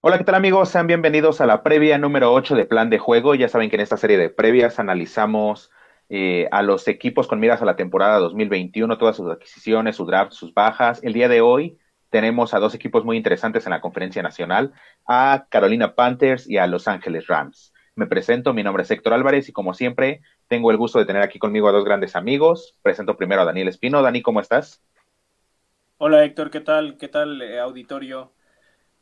Hola, ¿qué tal amigos? Sean bienvenidos a la previa número 8 de Plan de Juego. Ya saben que en esta serie de previas analizamos eh, a los equipos con miras a la temporada 2021, todas sus adquisiciones, su draft, sus bajas. El día de hoy tenemos a dos equipos muy interesantes en la conferencia nacional, a Carolina Panthers y a Los Ángeles Rams. Me presento, mi nombre es Héctor Álvarez y como siempre tengo el gusto de tener aquí conmigo a dos grandes amigos. Presento primero a Daniel Espino. Dani, ¿cómo estás? Hola Héctor, ¿qué tal? ¿Qué tal eh, auditorio?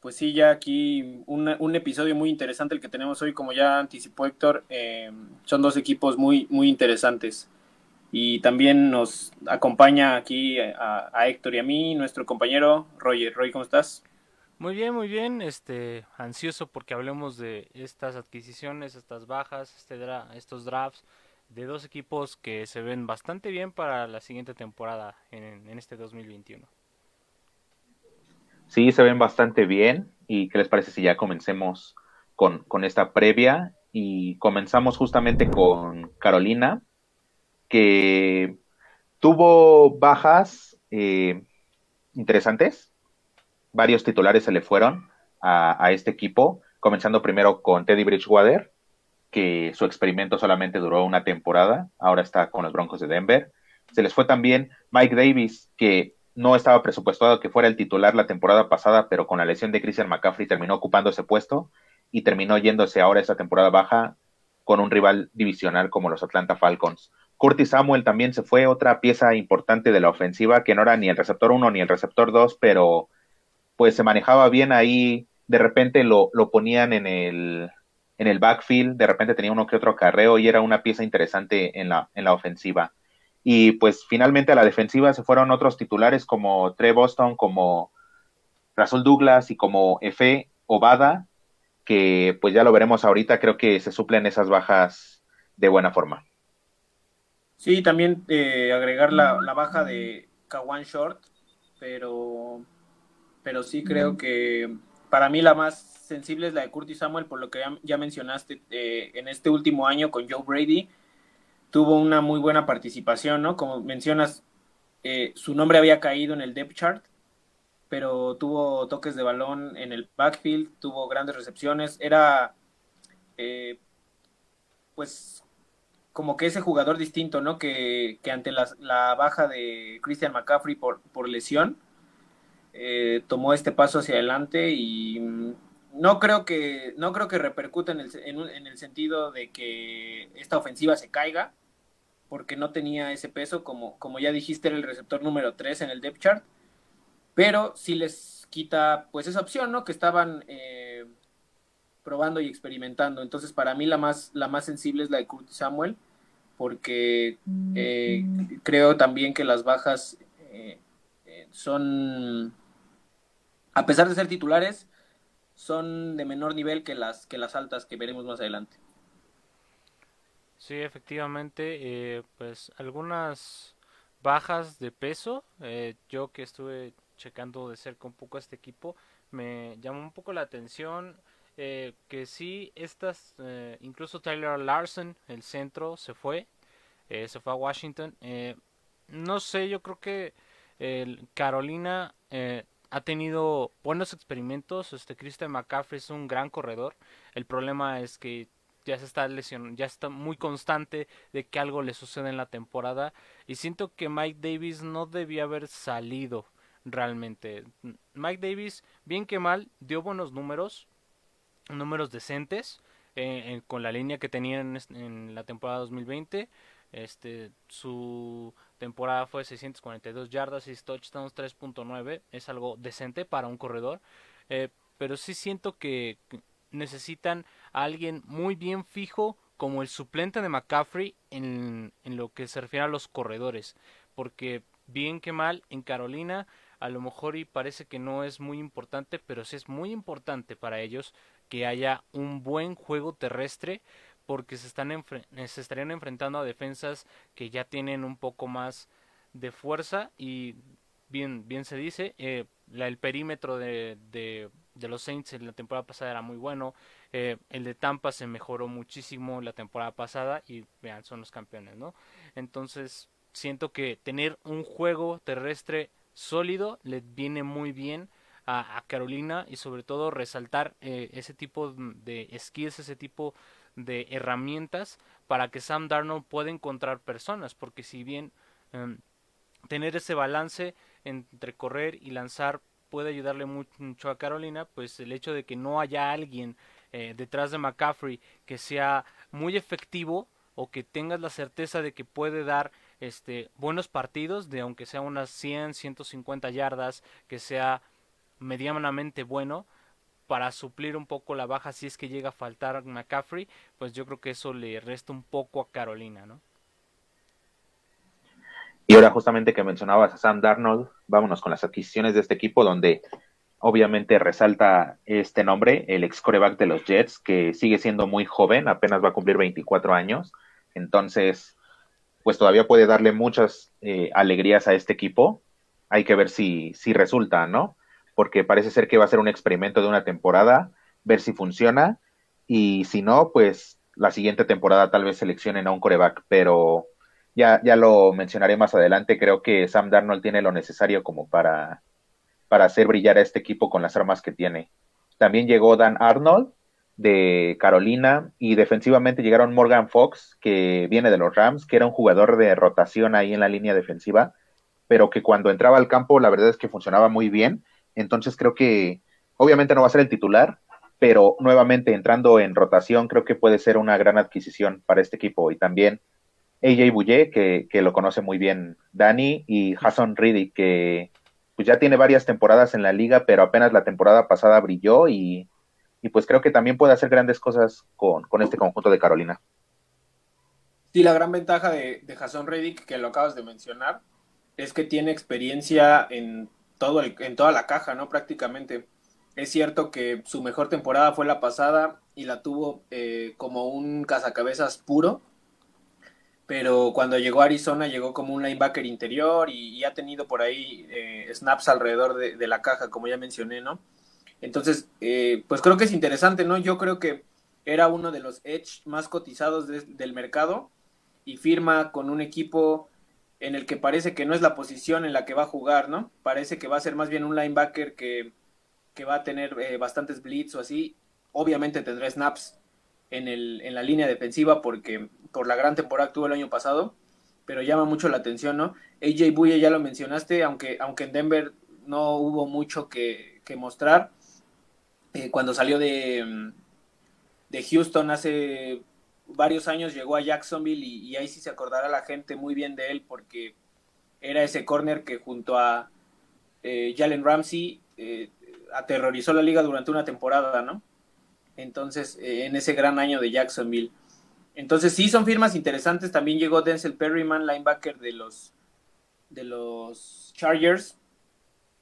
Pues sí, ya aquí un, un, episodio muy interesante el que tenemos hoy, como ya anticipó Héctor, eh, son dos equipos muy, muy interesantes. Y también nos acompaña aquí a, a, Héctor y a mí nuestro compañero Roger. Roy, ¿cómo estás? Muy bien, muy bien. Este, ansioso porque hablemos de estas adquisiciones, estas bajas, este dra estos drafts de dos equipos que se ven bastante bien para la siguiente temporada en, en este 2021. Sí, se ven bastante bien. ¿Y qué les parece si ya comencemos con, con esta previa? Y comenzamos justamente con Carolina, que tuvo bajas eh, interesantes. Varios titulares se le fueron a, a, este equipo, comenzando primero con Teddy Bridgewater, que su experimento solamente duró una temporada, ahora está con los Broncos de Denver. Se les fue también Mike Davis, que no estaba presupuestado que fuera el titular la temporada pasada, pero con la lesión de Christian McCaffrey terminó ocupando ese puesto y terminó yéndose ahora esta temporada baja con un rival divisional como los Atlanta Falcons. Curtis Samuel también se fue otra pieza importante de la ofensiva que no era ni el receptor 1 ni el receptor 2, pero pues se manejaba bien ahí, de repente lo, lo ponían en el, en el backfield, de repente tenía uno que otro carreo y era una pieza interesante en la, en la ofensiva. Y pues finalmente a la defensiva se fueron otros titulares como Trey Boston, como Rasul Douglas y como Efe Obada, que pues ya lo veremos ahorita, creo que se suplen esas bajas de buena forma. Sí, también eh, agregar la, la, baja de Kawan Short, pero, pero sí creo que para mí la más sensible es la de Curtis Samuel, por lo que ya, ya mencionaste eh, en este último año con Joe Brady tuvo una muy buena participación, ¿no? Como mencionas, eh, su nombre había caído en el depth chart, pero tuvo toques de balón en el backfield, tuvo grandes recepciones, era eh, pues como que ese jugador distinto, ¿no? Que, que ante la, la, baja de Christian McCaffrey por, por lesión, eh, tomó este paso hacia adelante y mm, no creo que no creo que repercuta en el, en, en el sentido de que esta ofensiva se caiga, porque no tenía ese peso, como, como ya dijiste, era el receptor número 3 en el depth chart, pero sí les quita pues esa opción, ¿no? Que estaban eh, probando y experimentando. Entonces, para mí la más, la más sensible es la de Kurt Samuel, porque eh, creo también que las bajas eh, son, a pesar de ser titulares, son de menor nivel que las, que las altas que veremos más adelante. Sí, efectivamente, eh, pues algunas bajas de peso. Eh, yo que estuve checando de cerca un poco este equipo, me llamó un poco la atención eh, que sí, estas, eh, incluso Tyler Larson, el centro, se fue, se fue a Washington. No sé, yo creo que el Carolina ha tenido buenos experimentos. Este Christian McCaffrey es un gran corredor. El problema es que ya se está lesionando, ya está muy constante de que algo le sucede en la temporada y siento que Mike Davis no debía haber salido realmente. Mike Davis, bien que mal, dio buenos números, números decentes eh, con la línea que tenía en, la temporada 2020. Este, su temporada fue 642 yardas, 6 touchdowns, 3.9. Es algo decente para un corredor. Eh, pero sí siento que necesitan alguien muy bien fijo como el suplente de McCaffrey en, en lo que se refiere a los corredores. Porque bien que mal, en Carolina a lo mejor y parece que no es muy importante, pero sí es muy importante para ellos que haya un buen juego terrestre porque se, están se estarían enfrentando a defensas que ya tienen un poco más de fuerza y bien, bien se dice, eh, el perímetro de, de, los Saints en la temporada pasada era muy bueno, eh, el de Tampa se mejoró muchísimo la temporada pasada y vean, son los campeones, ¿no? Entonces, siento que tener un juego terrestre sólido le viene muy bien a, Carolina y sobre todo resaltar eh, ese tipo de skills, ese tipo de herramientas para que Sam Darnold pueda encontrar personas, porque si bien em, tener ese balance entre correr y lanzar puede ayudarle mucho a Carolina, pues el hecho de que no haya alguien eh, detrás de McCaffrey que sea muy efectivo o que tengas la certeza de que puede dar este buenos partidos de aunque sea unas 100, 150 yardas, que sea medianamente bueno para suplir un poco la baja si es que llega a faltar McCaffrey, pues yo creo que eso le resta un poco a Carolina, ¿no? Y ahora justamente que mencionabas a Sam Darnold, vámonos con las adquisiciones de este equipo donde obviamente resalta este nombre, el ex coreback de los Jets, que sigue siendo muy joven, apenas va a cumplir 24 años, entonces pues todavía puede darle muchas eh, alegrías a este equipo. Hay que ver si, si resulta, ¿no? Porque parece ser que va a ser un experimento de una temporada, ver si funciona, y si no, pues la siguiente temporada tal vez seleccionen a un coreback, pero ya, ya lo mencionaré más adelante, creo que Sam Darnold tiene lo necesario como para, para hacer brillar a este equipo con las armas que tiene. También llegó Dan Arnold de Carolina y defensivamente llegaron Morgan Fox, que viene de los Rams, que era un jugador de rotación ahí en la línea defensiva, pero que cuando entraba al campo la verdad es que funcionaba muy bien. Entonces creo que obviamente no va a ser el titular, pero nuevamente entrando en rotación creo que puede ser una gran adquisición para este equipo y también AJ Bouye, que, que, lo conoce muy bien Dani, y Hassan Reedy, que pues ya tiene varias temporadas en la liga, pero apenas la temporada pasada brilló y, y pues creo que también puede hacer grandes cosas con, con, este conjunto de Carolina. Sí, la gran ventaja de, de Reddick, que lo acabas de mencionar, es que tiene experiencia en, todo en toda la caja, ¿no? Prácticamente. Es cierto que su mejor temporada fue la pasada y la tuvo eh, como un cazacabezas puro, pero cuando llegó a Arizona llegó como un linebacker interior y, ha tenido por ahí eh, snaps alrededor de, la caja, como ya mencioné, ¿no? Entonces, eh, pues creo que es interesante, ¿no? Yo creo que era uno de los edge más cotizados del mercado y firma con un equipo en el que parece que no es la posición en la que va a jugar, ¿no? Parece que va a ser más bien un linebacker que, que va a tener eh, bastantes blitz o así. Obviamente tendrá snaps en, el, en la línea defensiva porque por la gran temporada que tuvo el año pasado, pero llama mucho la atención, ¿no? AJ Buye ya lo mencionaste, aunque, aunque en Denver no hubo mucho que, mostrar. Eh, cuando salió de, de Houston hace varios años llegó a Jacksonville y, ahí sí se acordará la gente muy bien de él porque era ese corner que junto a eh, Jalen Ramsey eh, aterrorizó la liga durante una temporada, ¿no? Entonces, eh, en ese gran año de Jacksonville. Entonces, sí, son firmas interesantes. También llegó Denzel Perryman, linebacker de los, de los Chargers.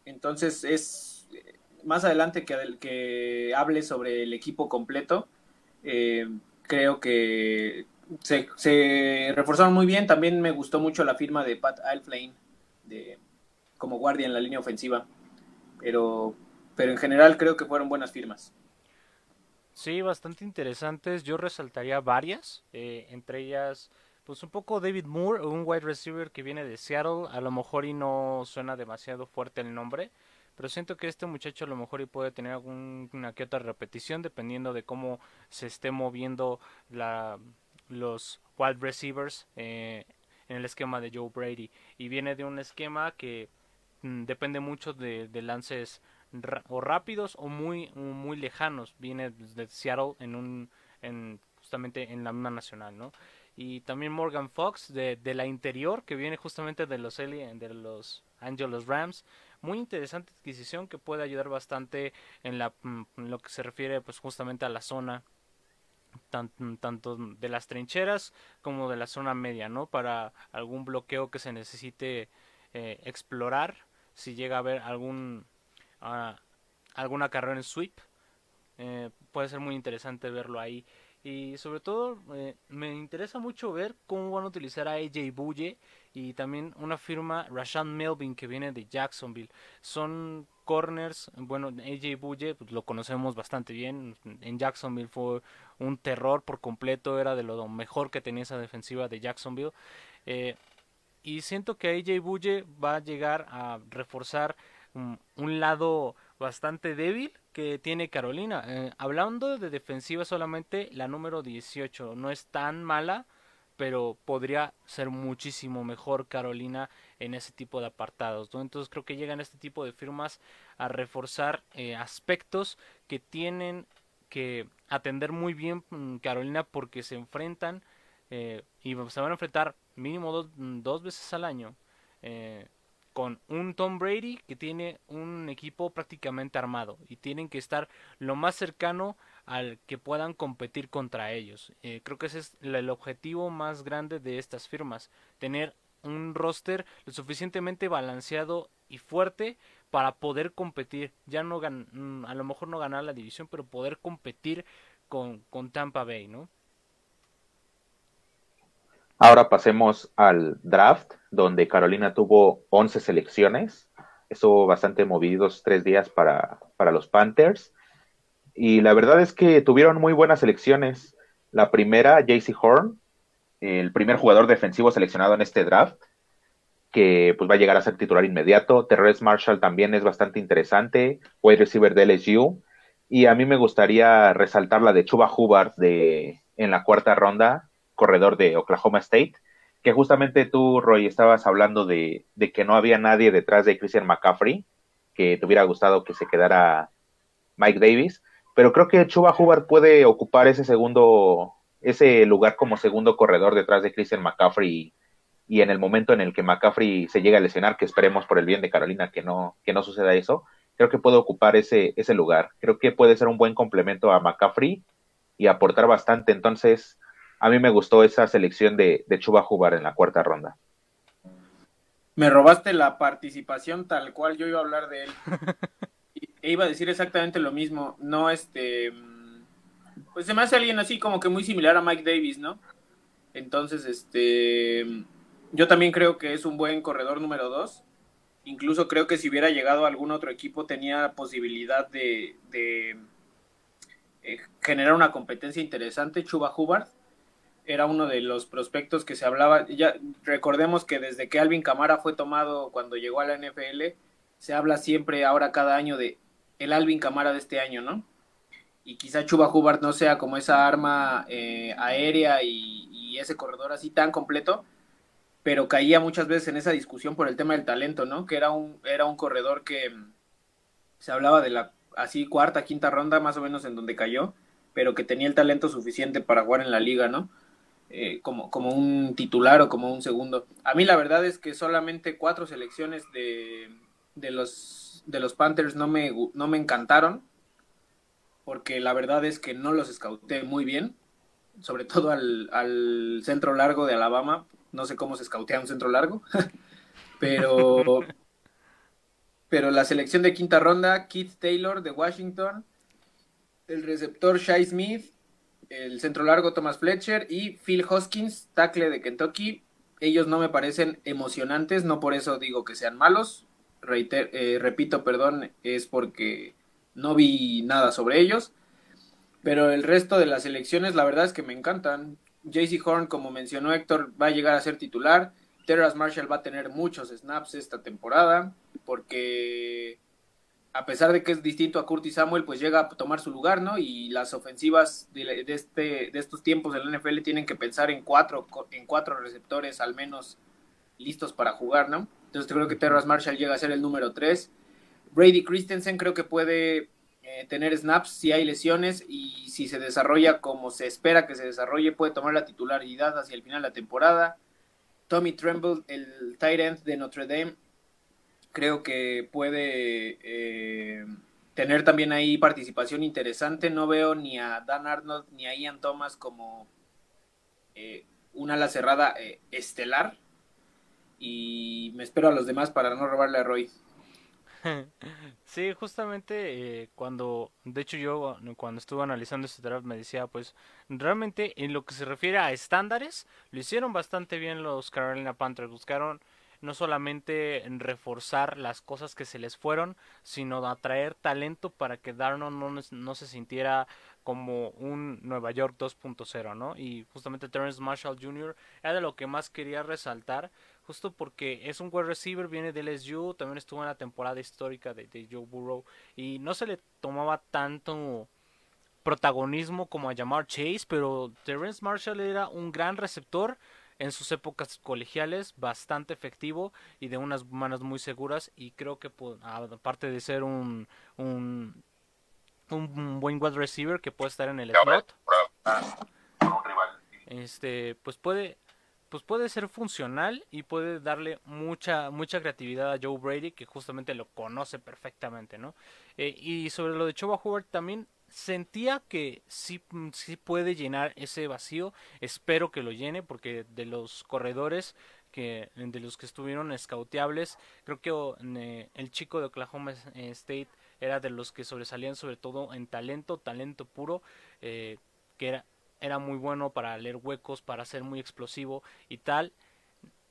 Entonces, es eh, más adelante que, que hable sobre el equipo completo. Eh, creo que se, reforzaron muy bien. También me gustó mucho la firma de Pat Alflane de, como guardia en la línea ofensiva. Pero, pero en general creo que fueron buenas firmas. Sí, bastante interesantes. Yo resaltaría varias, eh, entre ellas, pues un poco David Moore, un wide receiver que viene de Seattle. A lo mejor y no suena demasiado fuerte el nombre, pero siento que este muchacho a lo mejor y puede tener alguna que otra repetición dependiendo de cómo se esté moviendo la, los wide receivers eh, en el esquema de Joe Brady. Y viene de un esquema que mm, depende mucho de, de lances o rápidos o muy muy lejanos. Viene de Seattle en un en justamente en la misma nacional no y también Morgan Fox de, de la interior que viene justamente de los de los Angeles Rams. Muy interesante adquisición que puede ayudar bastante en, la, mm, lo que se refiere pues justamente a la zona tanto de las trincheras como de la zona media no para algún bloqueo que se necesite eh, explorar si llega a haber algún alguna carrera en sweep. Eh, puede ser muy interesante verlo ahí. Y sobre todo eh, me interesa mucho ver cómo van a utilizar a AJ Bulle y también una firma Rashan Melvin que viene de Jacksonville. Son corners, bueno, AJ Bulle pues, lo conocemos bastante bien. En Jacksonville fue un terror por completo, era de lo mejor que tenía esa defensiva de Jacksonville. Eh, y siento que AJ Bulle va a llegar a reforzar un, lado bastante débil que tiene Carolina. Eh, hablando de defensiva solamente, la número 18 no es tan mala, pero podría ser muchísimo mejor Carolina en ese tipo de apartados. Entonces creo que llegan este tipo de firmas a reforzar eh, aspectos que tienen que atender muy bien mm, Carolina porque se enfrentan eh, y se van a enfrentar mínimo dos, mm, dos veces al año eh, con un Tom Brady que tiene un equipo prácticamente armado y tienen que estar lo más cercano al que puedan competir contra ellos. Eh, creo que ese es el objetivo más grande de estas firmas, tener un roster lo suficientemente balanceado y fuerte para poder competir, ya no gan mm, a lo mejor no ganar la división, pero poder competir con, con Tampa Bay, ¿no? Ahora pasemos al draft, donde Carolina tuvo 11 selecciones. Estuvo bastante movidos tres días para, para los Panthers. Y la verdad es que tuvieron muy buenas selecciones. La primera, JC Horn, el primer jugador defensivo seleccionado en este draft, que pues va a llegar a ser titular inmediato. Terrence Marshall también es bastante interesante, wide receiver de LSU. Y a mí me gustaría resaltar la de Chuba Hubbard de, en la cuarta ronda, corredor de Oklahoma State, que justamente tú, Roy, estabas hablando de, que no había nadie detrás de Christian McCaffrey, que te hubiera gustado que se quedara Mike Davis, pero creo que Chuba Hubbard puede ocupar ese segundo, ese lugar como segundo corredor detrás de Christian McCaffrey y, en el momento en el que McCaffrey se llegue a lesionar, que esperemos por el bien de Carolina que no, que no suceda eso, creo que puede ocupar ese, ese lugar. Creo que puede ser un buen complemento a McCaffrey y aportar bastante. Entonces, a mí me gustó esa selección de, de Chuba Hubbard en la cuarta ronda. Me robaste la participación tal cual yo iba a hablar de él. e iba a decir exactamente lo mismo. No, este. Pues se me hace alguien así como que muy similar a Mike Davis, ¿no? Entonces, este. Yo también creo que es un buen corredor número dos. Incluso creo que si hubiera llegado a algún otro equipo tenía posibilidad de, de eh, generar una competencia interesante. Chuba Hubbard era uno de los prospectos que se hablaba. Ya recordemos que desde que Alvin Camara fue tomado cuando llegó a la NFL, se habla siempre ahora cada año de el Alvin Camara de este año, ¿no? Y quizá Chuba Hubbard no sea como esa arma eh, aérea y, ese corredor así tan completo, pero caía muchas veces en esa discusión por el tema del talento, ¿no? Que era un, era un corredor que mm, se hablaba de la así cuarta, quinta ronda más o menos en donde cayó, pero que tenía el talento suficiente para jugar en la liga, ¿no? Eh, como, como un titular o como un segundo. A mí la verdad es que solamente cuatro selecciones de, de, los, de los Panthers no me, no me encantaron, porque la verdad es que no los escauté muy bien, sobre todo al, centro largo de Alabama. No sé cómo se escautea un centro largo, pero, pero la selección de quinta ronda, Keith Taylor de Washington, el receptor Shai Smith, el centro largo Thomas Fletcher y Phil Hoskins, tackle de Kentucky. Ellos no me parecen emocionantes, no por eso digo que sean malos. Eh, repito, perdón, es porque no vi nada sobre ellos. Pero el resto de las elecciones, la verdad es que me encantan. JC Horn, como mencionó Héctor, va a llegar a ser titular. Terras Marshall va a tener muchos snaps esta temporada porque a pesar de que es distinto a Curtis Samuel, pues llega a tomar su lugar, ¿no? Y las ofensivas de, este, de estos tiempos del NFL tienen que pensar en cuatro, en cuatro receptores al menos listos para jugar, ¿no? Entonces creo que Terras Marshall llega a ser el número tres. Brady Christensen creo que puede eh, tener snaps si hay lesiones y si se desarrolla como se espera que se desarrolle, puede tomar la titularidad hacia el final de la temporada. Tommy Tremble, el tight end de Notre Dame, creo que puede eh, tener también ahí participación interesante. No veo ni a Dan Arnold ni a Ian Thomas como eh, una ala cerrada eh, estelar. Y me espero a los demás para no robarle a Roy. Sí, justamente cuando, de hecho yo cuando estuve analizando este draft me decía, pues realmente en lo que se refiere a estándares, lo hicieron bastante bien los Carolina Panthers, buscaron no solamente reforzar las cosas que se les fueron, sino atraer talento para que Darnold no, se sintiera como un Nueva York 2.0, ¿no? Y justamente Terrence Marshall Jr. era de lo que más quería resaltar, justo porque es un wide receiver, viene del LSU, también estuvo en la temporada histórica de, de Joe Burrow y no se le tomaba tanto protagonismo como a llamar Chase, pero Terrence Marshall era un gran receptor en sus épocas colegiales, bastante efectivo y de unas manos muy seguras y creo que aparte de ser un, un, un buen wide receiver que puede estar en el slot, este, pues puede pues puede ser funcional y puede darle mucha mucha creatividad a Joe Brady que justamente lo conoce perfectamente, ¿no? Eh, y sobre lo de Choba Howard también sentía que sí, mm, sí puede llenar ese vacío. Espero que lo llene porque de los corredores que de los que estuvieron scouteables, creo que el chico de Oklahoma State era de los que sobresalían sobre todo en talento, talento puro, eh, que era, era muy bueno para leer huecos, para ser muy explosivo y tal.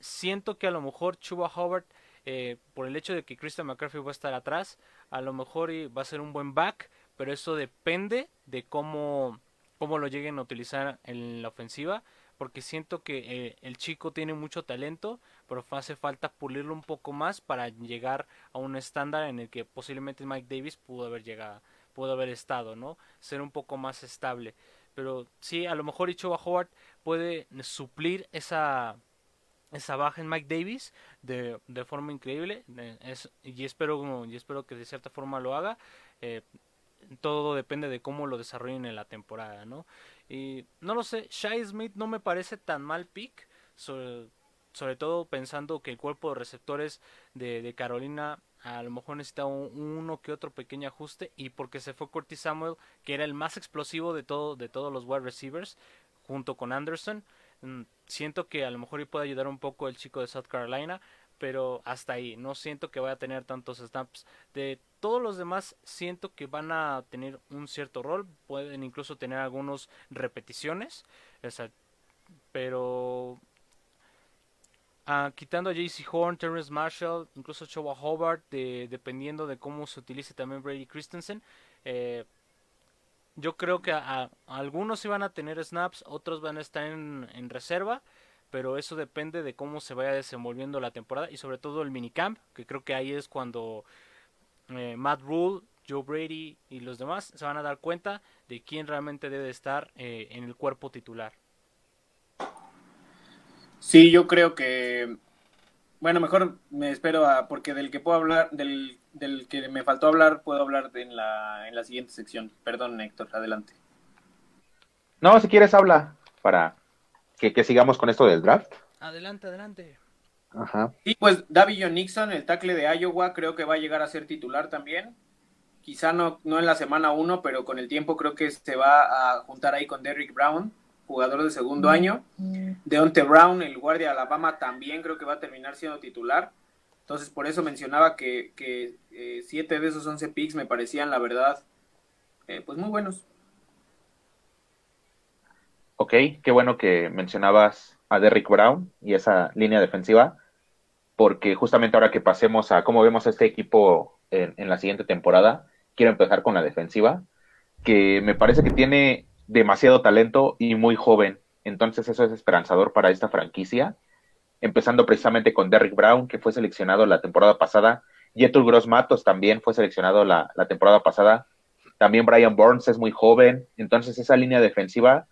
Siento que a lo mejor Chuba Howard, eh, por el hecho de que Christian McCarthy va a estar atrás, a lo mejor va a ser un buen back, pero eso depende de cómo, cómo lo lleguen a utilizar en la ofensiva, porque siento que eh, el chico tiene mucho talento, pero hace falta pulirlo un poco más para llegar a un estándar en el que posiblemente Mike Davis pudo haber llegado, pudo haber estado, ¿no? Ser un poco más estable. Pero sí, a lo mejor Ichoa Howard puede suplir esa esa baja en Mike Davis de, de forma increíble eh, y espero y espero que de cierta forma lo haga eh, todo depende de cómo lo desarrollen en la temporada, ¿no? Y no lo sé, Shai Smith no me parece tan mal pick, sobre, todo pensando que el cuerpo de receptores de, Carolina a lo mejor necesita uno que otro pequeño ajuste y porque se fue Curtis Samuel, que era el más explosivo de, todo, de todos los wide receivers, junto con Anderson. Mm, siento que a lo mejor puede ayudar un poco el chico de South Carolina, pero hasta ahí. No siento que vaya a tener tantos snaps. De todos los demás, siento que van a tener un cierto rol. Pueden incluso tener algunas repeticiones. pero ah, quitando a JC Horn, Terrence Marshall, incluso Chowa Hobart, dependiendo de cómo se utilice también Brady Christensen. Eh, yo creo que a, algunos iban a tener snaps, otros van a estar en reserva pero eso depende de cómo se vaya desenvolviendo la temporada y sobre todo el minicamp, que creo que ahí es cuando eh, Matt Rule, Joe Brady y los demás se van a dar cuenta de quién realmente debe estar eh, en el cuerpo titular. Sí, yo creo que, bueno, mejor me espero a, porque del que puedo hablar, del, del que me faltó hablar, puedo hablar en la, en la siguiente sección. Perdón, Héctor, adelante. No, si quieres habla para que, sigamos con esto del draft. Adelante, adelante. Ajá. Y pues David John Nixon, el tackle de Iowa, creo que va a llegar a ser titular también. Quizá no, no en la semana uno, pero con el tiempo creo que se va a juntar ahí con Derrick Brown, jugador de segundo año. Deontay Brown, el guardia de Alabama, también creo que va a terminar siendo titular. Entonces, por eso mencionaba que, que eh, siete de esos once picks me parecían, la verdad, eh, pues muy buenos. Ok, qué bueno que mencionabas a Derrick Brown y esa línea defensiva, porque justamente ahora que pasemos a cómo vemos a este equipo en, la siguiente temporada, quiero empezar con la defensiva, que me parece que tiene demasiado talento y muy joven, entonces eso es esperanzador para esta franquicia, empezando precisamente con Derrick Brown, que fue seleccionado la temporada pasada, Yetur Gross Matos también fue seleccionado la, la temporada pasada, también Brian Burns es muy joven, entonces esa línea defensiva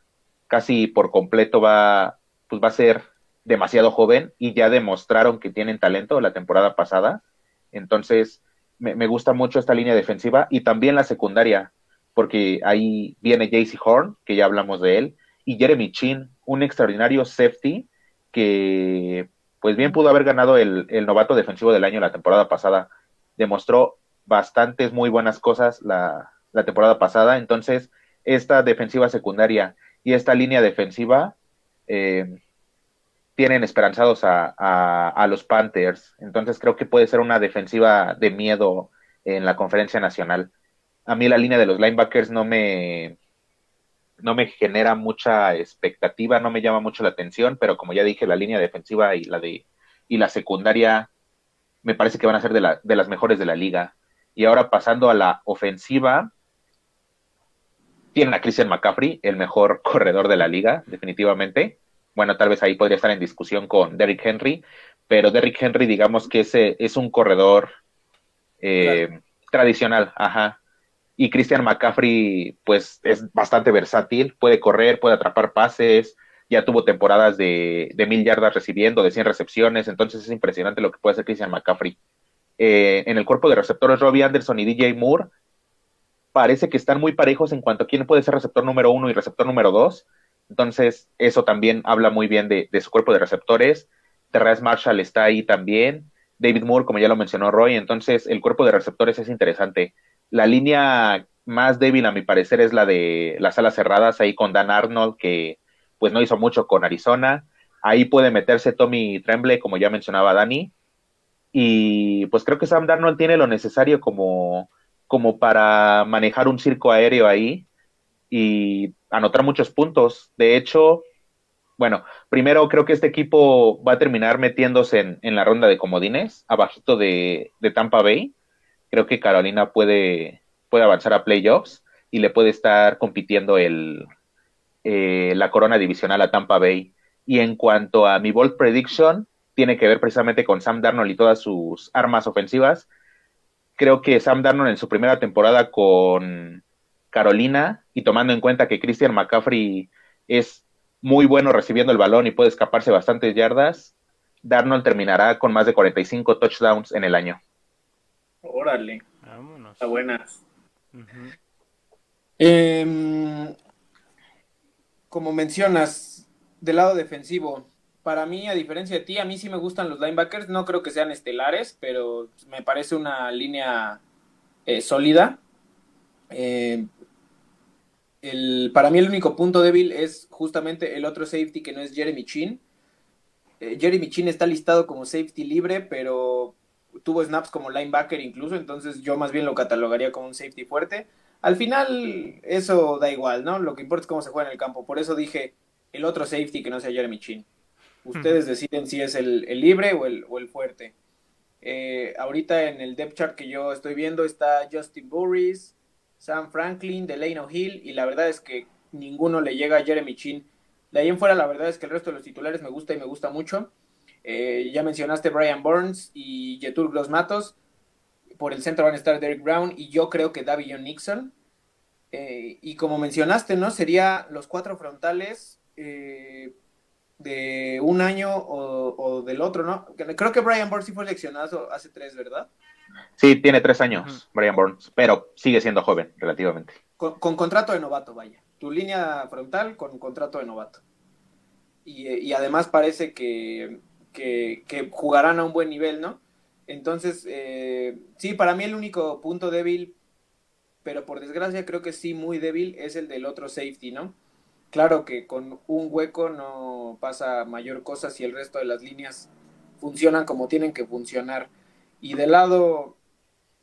casi por completo va, pues va a ser demasiado joven y ya demostraron que tienen talento la temporada pasada. Entonces, me, gusta mucho esta línea defensiva y también la secundaria, porque ahí viene JC Horn, que ya hablamos de él, y Jeremy Chin, un extraordinario safety que, pues bien pudo haber ganado el, el novato defensivo del año la temporada pasada. Demostró bastantes muy buenas cosas la, la temporada pasada. Entonces, esta defensiva secundaria y esta línea defensiva eh, tienen esperanzados a, los Panthers. Entonces creo que puede ser una defensiva de miedo en la conferencia nacional. A mí la línea de los linebackers no me, no me genera mucha expectativa, no me llama mucho la atención, pero como ya dije, la línea defensiva y la de y la secundaria me parece que van a ser de, la, de las mejores de la liga. Y ahora pasando a la ofensiva, tienen a Christian McCaffrey, el mejor corredor de la liga, definitivamente. Bueno, tal vez ahí podría estar en discusión con Derrick Henry, pero Derrick Henry, digamos que ese es un corredor eh, tradicional, ajá. Y Christian McCaffrey, pues es bastante versátil, puede correr, puede atrapar pases, ya tuvo temporadas de, de mil yardas recibiendo, de 100 recepciones, entonces es impresionante lo que puede hacer Christian McCaffrey. Eh, en el cuerpo de receptores, Robbie Anderson y DJ Moore parece que están muy parejos en cuanto a quién puede ser receptor número uno y receptor número dos. Entonces, eso también habla muy bien de, su cuerpo de receptores. Terrence Marshall está ahí también. David Moore, como ya lo mencionó Roy. Entonces, el cuerpo de receptores es interesante. La línea más débil, a mi parecer, es la de las alas cerradas, ahí con Dan Arnold, que pues no hizo mucho con Arizona. Ahí puede meterse Tommy Tremble, como ya mencionaba Dani. Y pues creo que Sam Darnold tiene lo necesario como como para manejar un circo aéreo ahí y anotar muchos puntos. De hecho, bueno, primero creo que este equipo va a terminar metiéndose en, la ronda de comodines, abajito de, Tampa Bay. Creo que Carolina puede, puede avanzar a playoffs y le puede estar compitiendo el, eh, la corona divisional a Tampa Bay. Y en cuanto a mi bold prediction, tiene que ver precisamente con Sam Darnold y todas sus armas ofensivas creo que Sam Darnold en su primera temporada con Carolina y tomando en cuenta que Christian McCaffrey es muy bueno recibiendo el balón y puede escaparse bastantes yardas, Darnold terminará con más de 45 touchdowns en el año. Órale. Vámonos. Está buena. Em, como mencionas, del lado defensivo, para mí, a diferencia de ti, a mí sí me gustan los linebackers. No creo que sean estelares, pero me parece una línea eh, sólida. Eh, el, para mí el único punto débil es justamente el otro safety que no es Jeremy Chin. Eh, Jeremy Chin está listado como safety libre, pero tuvo snaps como linebacker incluso, entonces yo más bien lo catalogaría como un safety fuerte. Al final eso da igual, ¿no? Lo que importa es cómo se juega en el campo. Por eso dije el otro safety que no sea Jeremy Chin. Ustedes deciden si es el, libre o el, o el fuerte. Eh, ahorita en el depth chart que yo estoy viendo está Justin Burris, Sam Franklin, Delano Hill y la verdad es que ninguno le llega a Jeremy Chin. De ahí en fuera la verdad es que el resto de los titulares me gusta y me gusta mucho. Eh, ya mencionaste Brian Burns y Jetur Gross Matos. Por el centro van a estar Derek Brown y yo creo que Davion Nixon. Eh, y como mencionaste, ¿no? Sería los cuatro frontales de un año o, del otro, ¿no? Creo que Brian Burns sí fue seleccionado hace tres, ¿verdad? Sí, tiene tres años, Brian Burns, pero sigue siendo joven, relativamente. Con, contrato de novato, vaya. Tu línea frontal con contrato de novato. Y, además parece que, jugarán a un buen nivel, ¿no? Entonces, eh, sí, para mí el único punto débil, pero por desgracia creo que sí muy débil, es el del otro safety, ¿no? Claro que con un hueco no pasa mayor cosa si el resto de las líneas funcionan como tienen que funcionar. Y del lado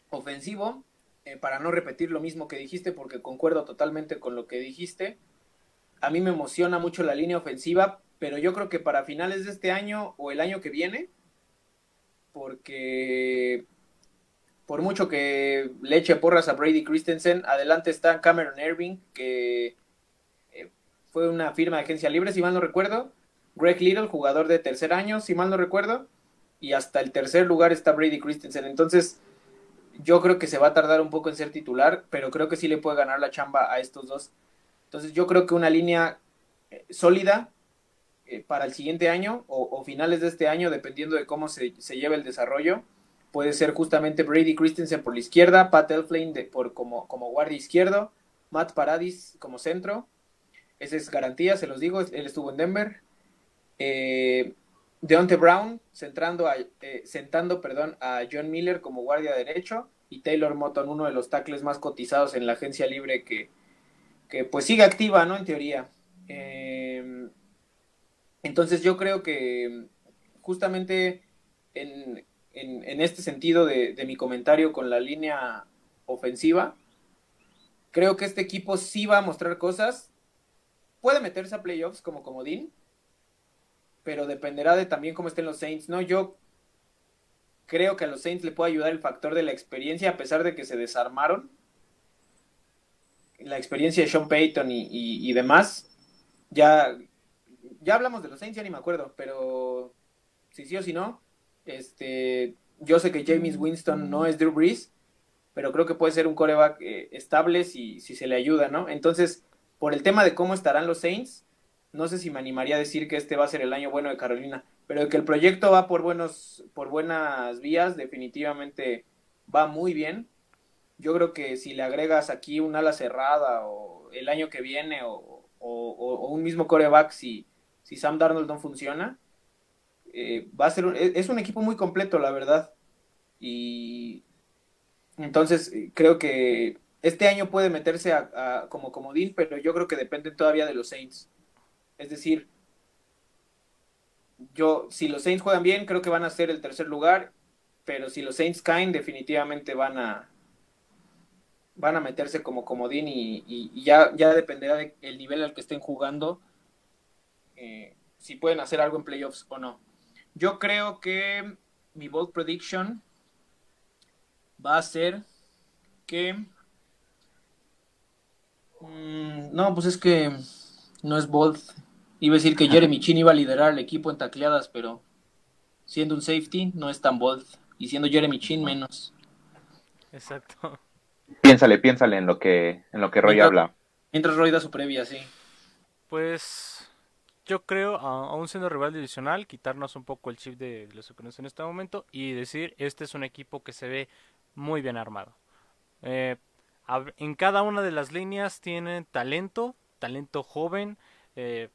ofensivo, eh, para no repetir lo mismo que dijiste, porque concuerdo totalmente con lo que dijiste, a mí me emociona mucho la línea ofensiva, pero yo creo que para finales de este año o el año que viene, porque por mucho que le eche porras a Brady Christensen, adelante está Cameron Irving, que fue una firma de agencia libre, si mal no recuerdo. Greg Little, jugador de tercer año, si mal no recuerdo. Y hasta el tercer lugar está Brady Christensen. Entonces, yo creo que se va a tardar un poco en ser titular, pero creo que sí le puede ganar la chamba a estos dos. Entonces, yo creo que una línea eh, sólida eh, para el siguiente año o, finales de este año, dependiendo de cómo se, se lleve el desarrollo, puede ser justamente Brady Christensen por la izquierda, Pat Elflane por, como, como guardia izquierdo, Matt Paradis como centro esa es garantía, se los digo. Él estuvo en Denver. Eh, Deontay Brown centrando a, eh, sentando perdón, a John Miller como guardia derecho y Taylor Moton, uno de los tackles más cotizados en la agencia libre que, que pues sigue activa, ¿no? En teoría. Eh, entonces yo creo que justamente en, en, este sentido de, mi comentario con la línea ofensiva, creo que este equipo sí va a mostrar cosas puede meterse a playoffs como comodín, pero dependerá de también cómo estén los Saints, ¿no? Yo creo que a los Saints le puede ayudar el factor de la experiencia, a pesar de que se desarmaron. La experiencia de Sean Payton y, demás. Ya, ya hablamos de los Saints, ya ni me acuerdo, pero si sí o si no, este, yo sé que James Winston no es Drew Brees, pero creo que puede ser un coreback eh, estable si, si se le ayuda, ¿no? Entonces, por el tema de cómo estarán los Saints, no sé si me animaría a decir que este va a ser el año bueno de Carolina, pero que el proyecto va por buenos, por buenas vías, definitivamente va muy bien. Yo creo que si le agregas aquí un ala cerrada o el año que viene o, un mismo coreback si, si Sam Darnold no funciona, eh, va a ser es un equipo muy completo, la verdad. Y entonces creo que este año puede meterse como comodín, pero yo creo que depende todavía de los Saints. Es decir, yo, si los Saints juegan bien, creo que van a ser el tercer lugar, pero si los Saints caen, definitivamente van a van a meterse como comodín y, ya, ya dependerá del nivel al que estén jugando eh, si pueden hacer algo en playoffs o no. Yo creo que mi bold prediction va a ser que mm, no, pues es que no es bold. Iba a decir que Jeremy Chin iba a liderar el equipo en tacleadas, pero siendo un safety no es tan bold. Y siendo Jeremy Chin menos. Exacto. Piénsale, piénsale en lo que, en lo que Roy habla. Mientras Roy da su previa, sí. Pues yo creo, aún siendo rival divisional, quitarnos un poco el chip de los en este momento y decir, este es un equipo que se ve muy bien armado. Eh, en cada una de las líneas tienen talento, talento joven, eh,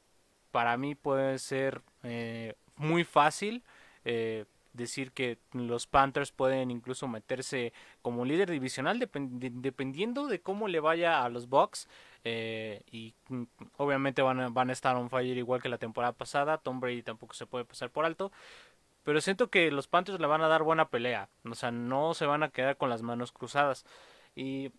para mí puede ser eh, muy fácil eh, decir que los Panthers pueden incluso meterse como líder divisional dependiendo de cómo le vaya a los Bucks y obviamente van a, van a estar on fire igual que la temporada pasada Tom Brady tampoco se puede pasar por alto pero siento que los Panthers le van a dar buena pelea o sea no se van a quedar con las manos cruzadas y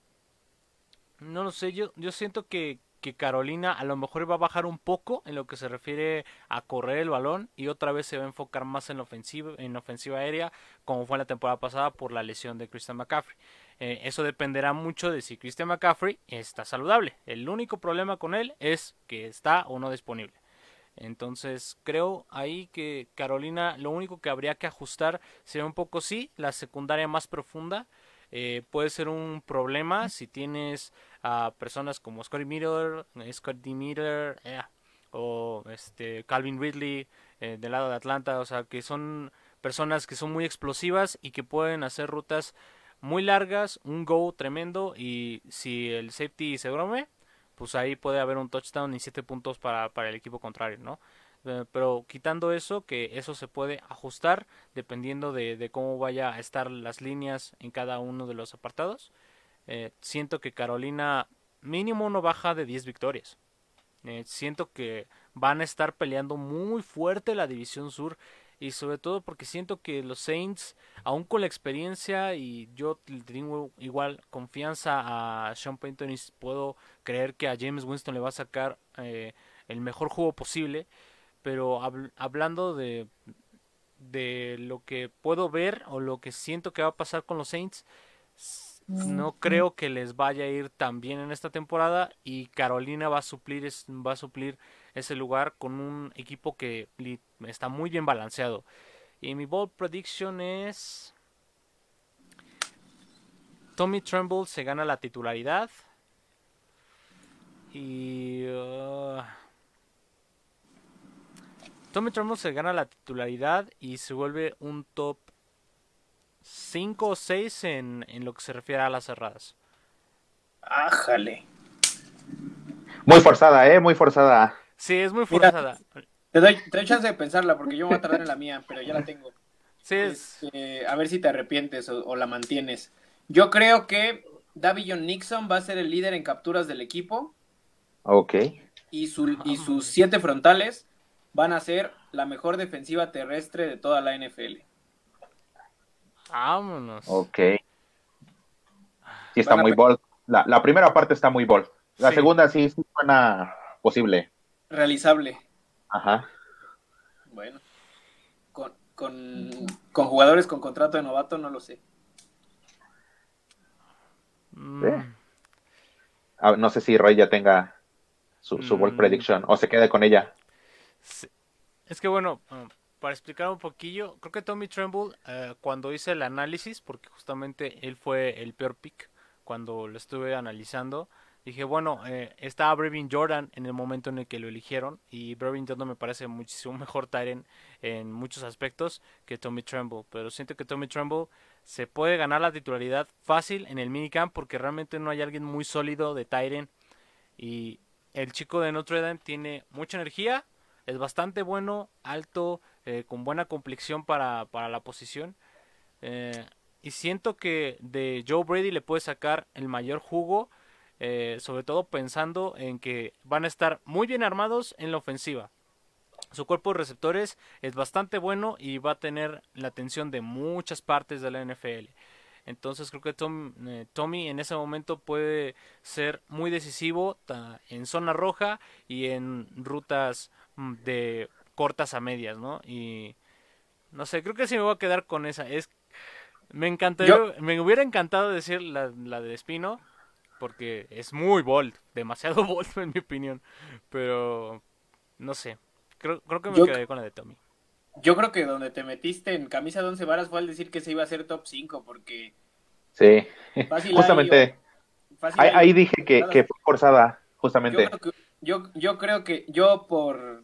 no lo sé yo yo siento que que Carolina a lo mejor va a bajar un poco en lo que se refiere a correr el balón y otra vez se va a enfocar más en ofensiva, en ofensiva aérea como fue en la temporada pasada por la lesión de Christian McCaffrey. Eh, eso dependerá mucho de si Christian McCaffrey está saludable. El único problema con él es que está o no disponible. Entonces creo ahí que Carolina lo único que habría que ajustar sería un poco sí la secundaria más profunda eh, puede ser un problema si tienes a personas como Scotty Miller, Scotty Miller eh, o este Calvin Ridley eh, del lado de Atlanta, o sea que son personas que son muy explosivas y que pueden hacer rutas muy largas, un go tremendo y si el safety se brome, pues ahí puede haber un touchdown y siete puntos para, para el equipo contrario, ¿no? Eh, pero quitando eso, que eso se puede ajustar dependiendo de, cómo vaya a estar las líneas en cada uno de los apartados. Eh, siento que Carolina mínimo no baja de 10 victorias. Eh, siento que van a estar peleando muy fuerte la división sur y sobre todo porque siento que los Saints, aún con la experiencia y yo tengo igual confianza a Sean Payton y puedo creer que a James Winston le va a sacar el mejor juego posible, pero hablando de, de lo que puedo ver o lo que siento que va a pasar con los Saints, no creo que les vaya a ir tan bien en esta temporada y Carolina va a suplir va a suplir ese lugar con un equipo que está muy bien balanceado. Y mi bold prediction es Tommy Tremble se gana la titularidad y uh, Tommy Tremble se gana la titularidad y se vuelve un top 5 o 6 en, lo que se refiere a las cerradas. Ájale. Muy forzada, ¿eh? Muy forzada. Sí, es muy forzada. te, doy, chance de pensarla porque yo me voy a tardar en la mía, pero ya la tengo. Sí, es... Este, a ver si te arrepientes o, la mantienes. Yo creo que Davillon Nixon va a ser el líder en capturas del equipo. Ok. Y, su, y sus siete frontales van a ser la mejor defensiva terrestre de toda la NFL. Vámonos. Ok. Sí, está muy bold. La, primera parte está muy bold. La segunda sí, sí suena posible. Realizable. Ajá. Bueno, con, con, con jugadores con contrato de novato no lo sé. Mm. Ah, no sé si Roy ya tenga su, su mm. prediction o se quede con ella. Es que bueno, um, para explicar un poquillo, creo que Tommy Tremble, eh, cuando hice el análisis, porque justamente él fue el peor pick cuando lo estuve analizando, dije, bueno, eh, está Brevin Jordan en el momento en el que lo eligieron, y Brevin Jordan me parece muchísimo mejor Tyren en muchos aspectos que Tommy Tremble, pero siento que Tommy Tremble se puede ganar la titularidad fácil en el minicamp porque realmente no hay alguien muy sólido de Tyren, y el chico de Notre Dame tiene mucha energía, es bastante bueno, alto, eh, con buena complexión para, para la posición. Eh, y siento que de Joe Brady le puede sacar el mayor jugo, eh, sobre todo pensando en que van a estar muy bien armados en la ofensiva. Su cuerpo de receptores es bastante bueno y va a tener la atención de muchas partes de la NFL. Entonces creo que Tommy en ese momento puede ser muy decisivo en zona roja y en rutas mm, de cortas a medias, ¿no? Y no sé, creo que sí me voy a quedar con esa. Es me encantaría, me hubiera encantado decir la, la de Espino porque es muy bold, demasiado bold en mi opinión, pero no sé. Creo, creo que me quedé con la de Tommy. Yo creo que donde te metiste en camisa de once varas fue al decir que se iba a ser top 5 porque Sí. justamente ahí, dije que, que, fue forzada, justamente. Yo yo creo que yo por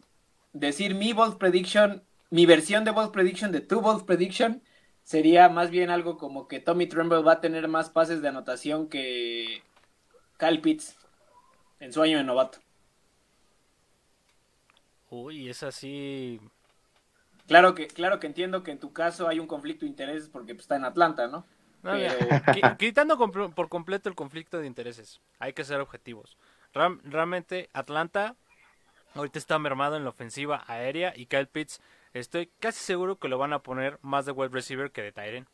decir mi bold prediction, mi versión de bold prediction de tu bold prediction sería más bien algo como que Tommy Tremble va a tener más pases de anotación que Kyle Pitts en su año de novato. Uy, es así. Claro que, claro que entiendo que en tu caso hay un conflicto de intereses porque pues, está en Atlanta, ¿no? Quitando por completo el conflicto de intereses, hay que ser objetivos. realmente Atlanta Ahorita está mermado en la ofensiva aérea y Kyle Pitts estoy casi seguro que lo van a poner más de wide receiver que de Tyren.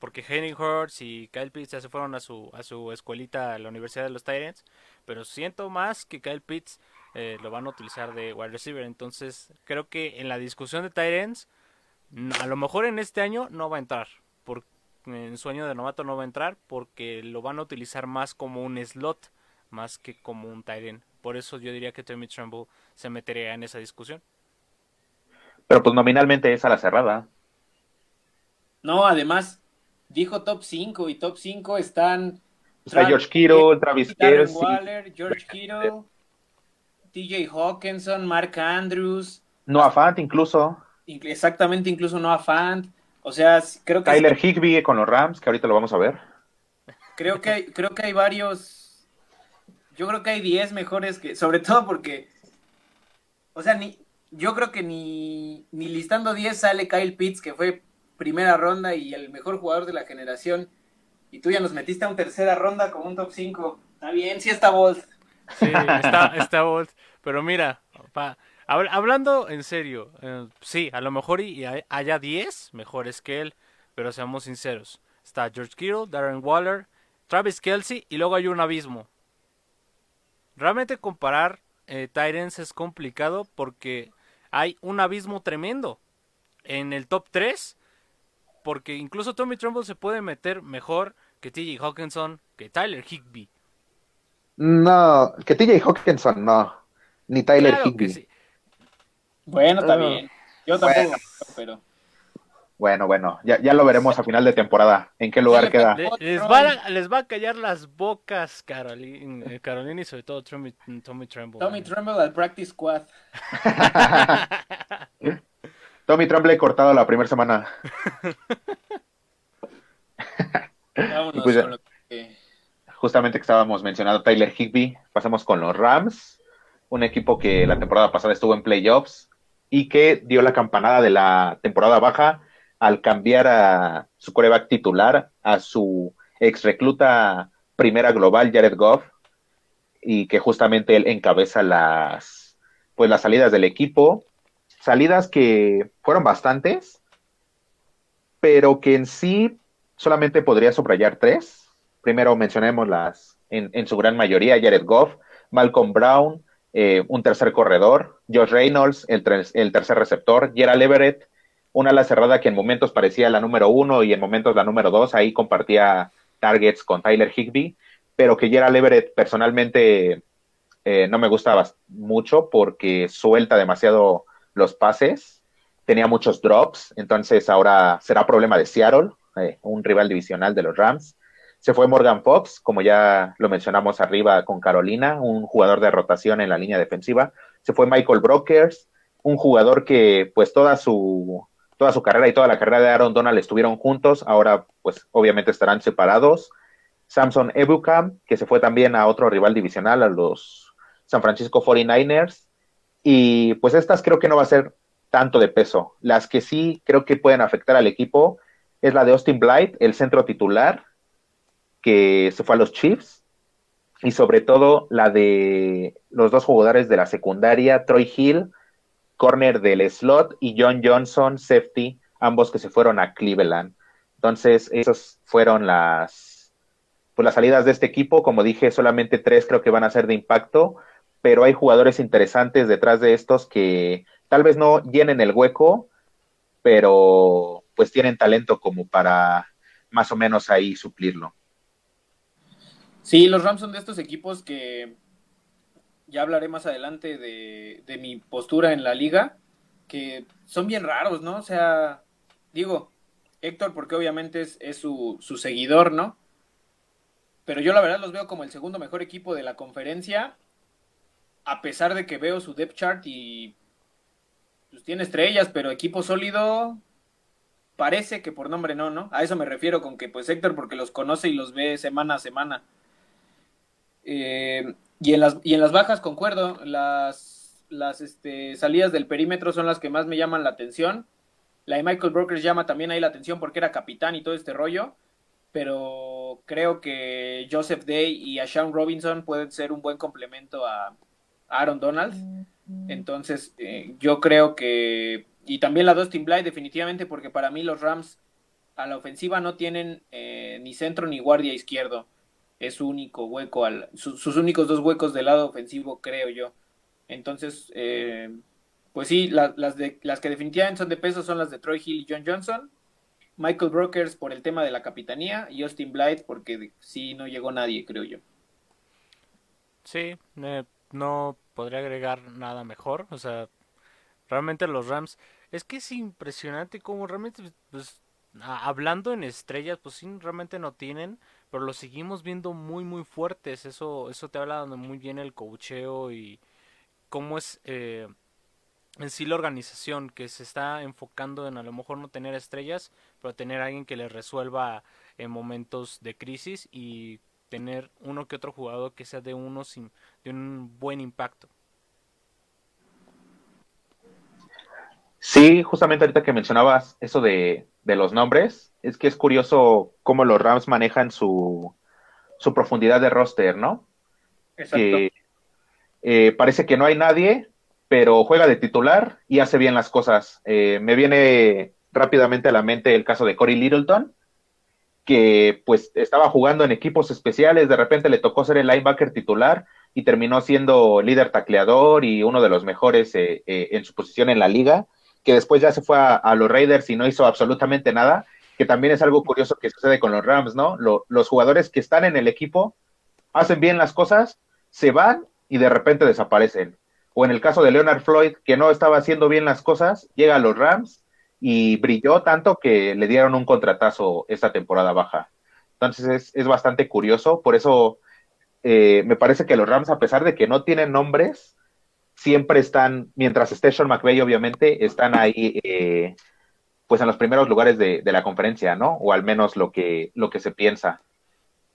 Porque Henry Hurts y Kyle Pitts ya se fueron a su, a su escuelita a la Universidad de los Tyrants. Pero siento más que Kyle Pitts eh, lo van a utilizar de wide receiver. Entonces creo que en la discusión de Tyrants, a lo mejor en este año no va a entrar. Por, en sueño de novato no va a entrar porque lo van a utilizar más como un slot más que como un Tyrant. Por eso yo diría que Tommy Tremble se metería en esa discusión. Pero pues nominalmente es a la cerrada. No, además dijo top 5 y top 5 están Está George Kittle, Travis Kelce, Waller, George Kittle, TJ Hawkinson, Mark Andrews, Noah Fant incluso. Exactamente, incluso Noah Fant. O sea, creo que Tyler Higby con los Rams, que ahorita lo vamos a ver. Creo que creo que hay varios yo creo que hay 10 mejores que, sobre todo porque, o sea, ni, yo creo que ni, ni listando 10 sale Kyle Pitts, que fue primera ronda y el mejor jugador de la generación, y tú ya nos metiste a una tercera ronda con un top 5. Está bien, sí está Bolt. Sí, está, está Bolt. Pero mira, hablando en serio, eh, sí, a lo mejor y, haya 10 mejores que él, pero seamos sinceros. Está George Kittle, Darren Waller, Travis Kelsey y luego hay un abismo. Realmente comparar eh, Titans es complicado porque hay un abismo tremendo en el top 3. Porque incluso Tommy Trumbull se puede meter mejor que TJ Hawkinson, que Tyler Higby. No, que TJ Hawkinson no. Ni Tyler Higby. Bueno, también. Yo tampoco, pero. Bueno, bueno, ya, ya lo veremos a final de temporada. ¿En qué lugar queda? les, va a, les va a callar las bocas Carolina, eh, Carolina y sobre todo Tommy, Tommy Tremble. Tommy Tremble al practice squad. Tommy Tremble cortado la primera semana. Vámonos pues, con lo que... Justamente que estábamos mencionando Tyler Higby, pasamos con los Rams, un equipo que la temporada pasada estuvo en playoffs y que dio la campanada de la temporada baja al cambiar a su coreback titular a su ex recluta primera global, Jared Goff, y que justamente él encabeza las, pues las salidas del equipo, salidas que fueron bastantes, pero que en sí solamente podría subrayar tres. Primero mencionemos las, en, en su gran mayoría, Jared Goff, Malcolm Brown, eh, un tercer corredor, Josh Reynolds, el, el tercer receptor, Gerald Everett, una ala cerrada que en momentos parecía la número uno y en momentos la número dos, ahí compartía targets con Tyler Higby, pero que Gerald Everett personalmente eh, no me gustaba mucho porque suelta demasiado los pases, tenía muchos drops, entonces ahora será problema de Seattle, eh, un rival divisional de los Rams. Se fue Morgan Fox, como ya lo mencionamos arriba con Carolina, un jugador de rotación en la línea defensiva. Se fue Michael Brokers, un jugador que pues toda su toda su carrera y toda la carrera de Aaron Donald estuvieron juntos, ahora pues obviamente estarán separados. Samson Ebukam, que se fue también a otro rival divisional, a los San Francisco 49ers. Y pues estas creo que no va a ser tanto de peso. Las que sí creo que pueden afectar al equipo es la de Austin Blight, el centro titular, que se fue a los Chiefs. Y sobre todo la de los dos jugadores de la secundaria, Troy Hill, corner del slot, y John Johnson, safety, ambos que se fueron a Cleveland. Entonces, esas fueron las pues las salidas de este equipo, como dije, solamente tres creo que van a ser de impacto, pero hay jugadores interesantes detrás de estos que tal vez no llenen el hueco, pero pues tienen talento como para más o menos ahí suplirlo. Sí, los Rams son de estos equipos que ya hablaré más adelante de, de mi postura en la liga, que son bien raros, ¿no? O sea, digo, Héctor, porque obviamente es, su, su seguidor, ¿no? pero yo la verdad los veo como el segundo mejor equipo de la conferencia, a pesar de que veo su depth chart y pues tiene estrellas, pero equipo sólido parece que por nombre no, ¿no? A eso me refiero con que pues Héctor porque los conoce y los ve semana a semana. Eh, y, en las, y en las bajas concuerdo, las, las este, salidas del perímetro son las que más me llaman la atención. La de Michael Brokers llama también ahí la atención porque era capitán y todo este rollo pero creo que Joseph Day y a Sean Robinson pueden ser un buen complemento a Aaron Donald. Entonces, eh, yo creo que. Y también la Dustin Blythe, definitivamente, porque para mí los Rams a la ofensiva no tienen eh, ni centro ni guardia izquierdo. Es su único hueco, al, sus únicos dos huecos del lado ofensivo, creo yo. Entonces, eh, pues sí, las, de, las que definitivamente son de peso son las de Troy Hill y John Johnson. Michael Brokers por el tema de la capitanía y Austin Blythe porque sí no llegó nadie, creo yo. Sí, no podría agregar nada mejor. O sea, realmente los Rams. Es que es impresionante como realmente, pues, hablando en estrellas, pues sí, realmente no tienen, pero los seguimos viendo muy, muy fuertes. Eso, eso te habla muy bien el cocheo y cómo es eh, en sí la organización que se está enfocando en a lo mejor no tener estrellas, pero tener alguien que les resuelva en momentos de crisis y tener uno que otro jugador que sea de uno sin, de un buen impacto. Sí, justamente ahorita que mencionabas eso de, de los nombres, es que es curioso cómo los Rams manejan su, su profundidad de roster, ¿no? Exacto. Que, eh, parece que no hay nadie, pero juega de titular y hace bien las cosas. Eh, me viene rápidamente a la mente el caso de Corey Littleton, que pues estaba jugando en equipos especiales, de repente le tocó ser el linebacker titular y terminó siendo líder tacleador y uno de los mejores eh, eh, en su posición en la liga, que después ya se fue a, los Raiders y no hizo absolutamente nada, que también es algo curioso que sucede con los Rams, ¿no? los jugadores que están en el equipo hacen bien las cosas, se van y de repente desaparecen o en el caso de Leonard Floyd, que no estaba haciendo bien las cosas, llega a los Rams y brilló tanto que le dieron un contratazo esta temporada baja. Entonces es, bastante curioso, por eso eh, me parece que los Rams, a pesar de que no tienen nombres, siempre están, mientras esté Sean McVay, obviamente, están ahí, eh, pues en los primeros lugares de, la conferencia, ¿no? O al menos lo que, lo que se piensa.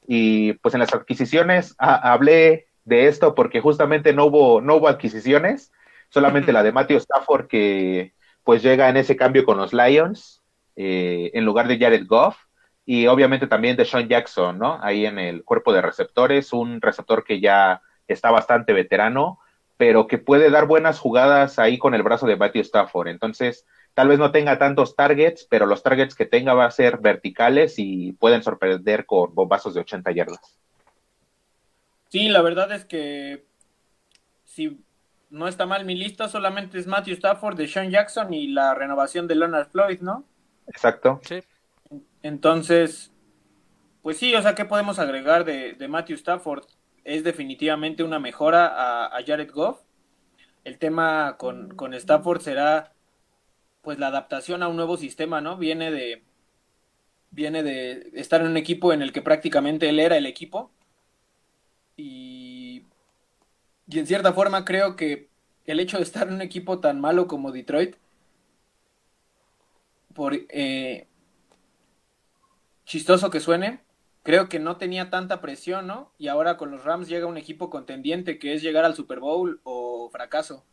Y pues en las adquisiciones ah, hablé de esto porque justamente no hubo, no hubo adquisiciones, solamente la de Matthew Stafford que pues llega en ese cambio con los Lions eh, en lugar de Jared Goff y obviamente también de Sean Jackson, ¿no? Ahí en el cuerpo de receptores, un receptor que ya está bastante veterano, pero que puede dar buenas jugadas ahí con el brazo de Matthew Stafford. Entonces, tal vez no tenga tantos targets, pero los targets que tenga va a ser verticales y pueden sorprender con bombazos de 80 yardas. Sí, la verdad es que si no está mal mi lista, solamente es Matthew Stafford, de Sean Jackson y la renovación de Leonard Floyd, ¿no? Exacto. Sí. Entonces, pues sí, o sea, ¿qué podemos agregar de, de Matthew Stafford? Es definitivamente una mejora a, Jared Goff. El tema con, con Stafford será pues la adaptación a un nuevo sistema, ¿no? Viene de viene de estar en un equipo en el que prácticamente él era el equipo y, y en cierta forma creo que el hecho de estar en un equipo tan malo como Detroit por eh, chistoso que suene creo que no tenía tanta presión, ¿no? Y ahora con los Rams llega un equipo contendiente que es llegar al Super Bowl o fracaso.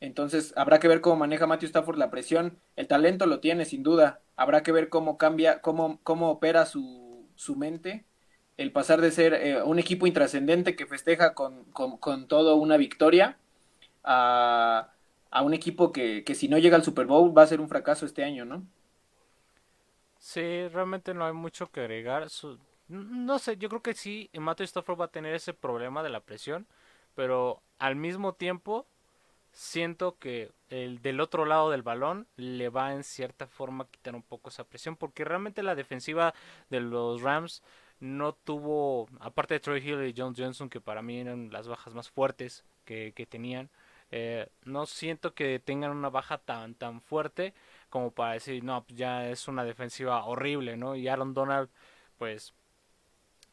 Entonces habrá que ver cómo maneja Matthew Stafford la presión. El talento lo tiene sin duda. Habrá que ver cómo cambia, cómo, cómo opera su, su mente. El pasar de ser eh, un equipo intrascendente que festeja con, con, todo una victoria a, a un equipo que, que, si no llega al Super Bowl va a ser un fracaso este año, ¿no? Sí, realmente no hay mucho que agregar. No sé, yo creo que sí, Matthew Stafford va a tener ese problema de la presión, pero al mismo tiempo siento que el del otro lado del balón le va en cierta forma a quitar un poco esa presión porque realmente la defensiva de los Rams no tuvo aparte de Troy Hill y John Johnson que para mí eran las bajas más fuertes que, que tenían eh, no siento que tengan una baja tan tan fuerte como para decir no pues ya es una defensiva horrible no y Aaron Donald pues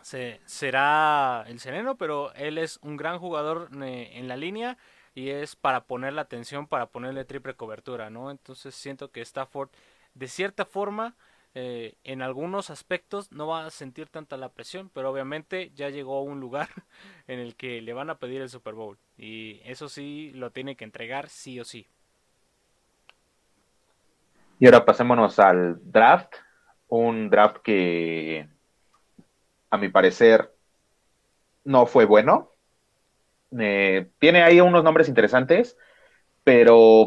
se, será el sereno pero él es un gran jugador eh, en la línea y es para poner la atención, para ponerle triple cobertura, ¿no? Entonces siento que Stafford, de cierta forma, eh, en algunos aspectos no va a sentir tanta la presión, pero obviamente ya llegó a un lugar en el que le van a pedir el Super Bowl y eso sí lo tiene que entregar sí o sí. Y ahora pasémonos al draft, un draft que a mi parecer no fue bueno, eh, tiene ahí unos nombres interesantes, pero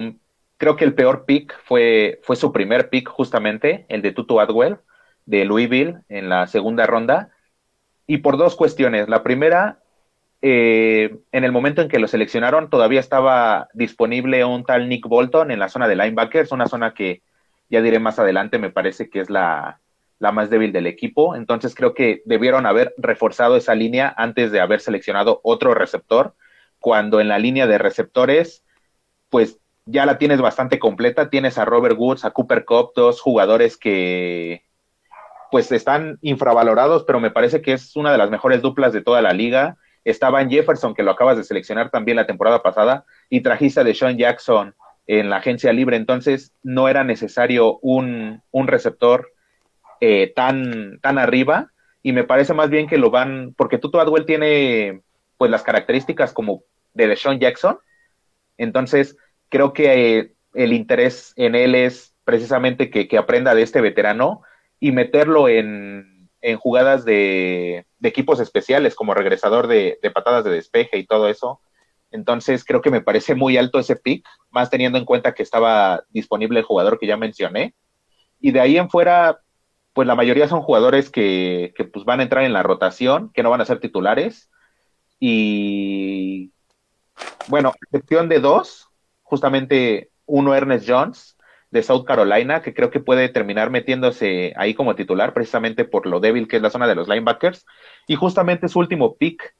creo que el peor pick fue, fue su primer pick justamente, el de Tutu Adwell de Louisville en la segunda ronda, y por dos cuestiones. La primera, eh, en el momento en que lo seleccionaron todavía estaba disponible un tal Nick Bolton en la zona de linebackers, una zona que ya diré más adelante, me parece que es la, la más débil del equipo. Entonces creo que debieron haber reforzado esa línea antes de haber seleccionado otro receptor, cuando en la línea de receptores, pues ya la tienes bastante completa. Tienes a Robert Woods, a Cooper Cup, dos jugadores que pues están infravalorados, pero me parece que es una de las mejores duplas de toda la liga. Estaba en Jefferson, que lo acabas de seleccionar también la temporada pasada, y trajiste de Sean Jackson en la agencia libre, entonces no era necesario un, un receptor eh, tan, tan arriba y me parece más bien que lo van, porque Tutu Adwell tiene pues las características como de Deshaun Jackson, entonces creo que eh, el interés en él es precisamente que, que, aprenda de este veterano y meterlo en, en jugadas de, equipos especiales como regresador de, de patadas de despeje y todo eso. Entonces creo que me parece muy alto ese pick, más teniendo en cuenta que estaba disponible el jugador que ya mencioné. Y de ahí en fuera, pues la mayoría son jugadores que, pues van a entrar en la rotación, que no van a ser titulares. Y bueno, excepción de dos, justamente uno Ernest Jones de South Carolina, que creo que puede terminar metiéndose ahí como titular, precisamente por lo débil que es la zona de los linebackers. Y justamente su último pick,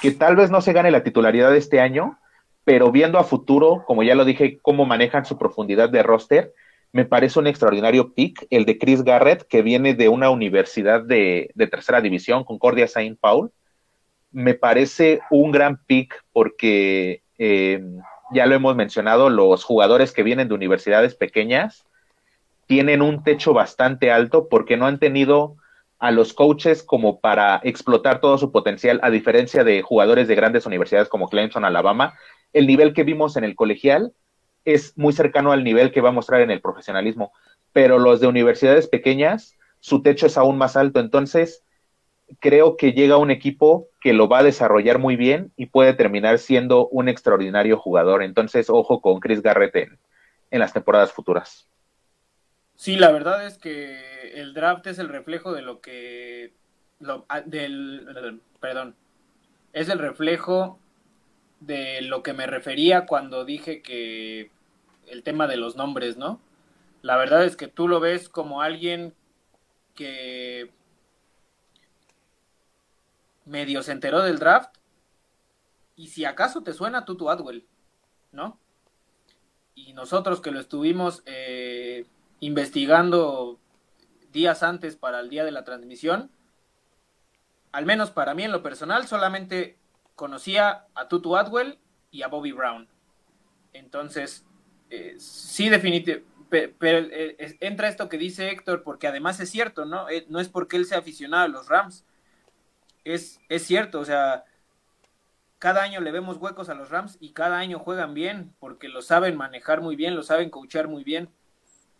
que tal vez no se gane la titularidad este año, pero viendo a futuro, como ya lo dije, cómo manejan su profundidad de roster, me parece un extraordinario pick, el de Chris Garrett, que viene de una universidad de, de tercera división, Concordia Saint Paul. Me parece un gran pick porque, eh, ya lo hemos mencionado, los jugadores que vienen de universidades pequeñas tienen un techo bastante alto porque no han tenido a los coaches como para explotar todo su potencial, a diferencia de jugadores de grandes universidades como Clemson, Alabama. El nivel que vimos en el colegial es muy cercano al nivel que va a mostrar en el profesionalismo, pero los de universidades pequeñas, su techo es aún más alto, entonces creo que llega un equipo que lo va a desarrollar muy bien y puede terminar siendo un extraordinario jugador, entonces ojo con Chris Garrett en, las temporadas futuras. Sí, la verdad es que el draft es el reflejo de lo que lo, del perdón, es el reflejo de lo que me refería cuando dije que el tema de los nombres, ¿no? La verdad es que tú lo ves como alguien que medio se enteró del draft y si acaso te suena Tutu Adwell, ¿no? Y nosotros que lo estuvimos eh, investigando días antes para el día de la transmisión, al menos para mí en lo personal, solamente conocía a Tutu Adwell y a Bobby Brown. Entonces, eh, sí, definitivamente, pero, eh, entra esto que dice Héctor, porque además es cierto, ¿no? Eh, no es porque él sea aficionado a los Rams. Es, es cierto, o sea, cada año le vemos huecos a los Rams y cada año juegan bien, porque lo saben manejar muy bien, lo saben coachar muy bien.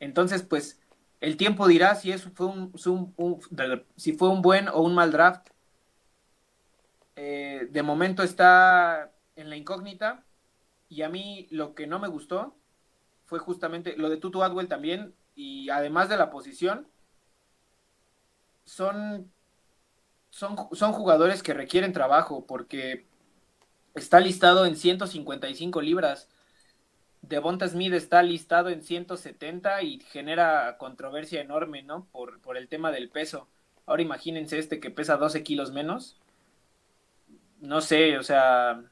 Entonces, pues, el tiempo dirá si eso fue un, si fue un buen o un mal draft. Eh, de momento está en la incógnita. Y a mí lo que no me gustó fue justamente lo de Tutu Adwell también. Y además de la posición, son, son, son jugadores que requieren trabajo porque está listado en 155 libras. Devonta Smith está listado en 170 y genera controversia enorme, ¿no? Por, por el tema del peso. Ahora imagínense este que pesa 12 kilos menos. No sé, o sea,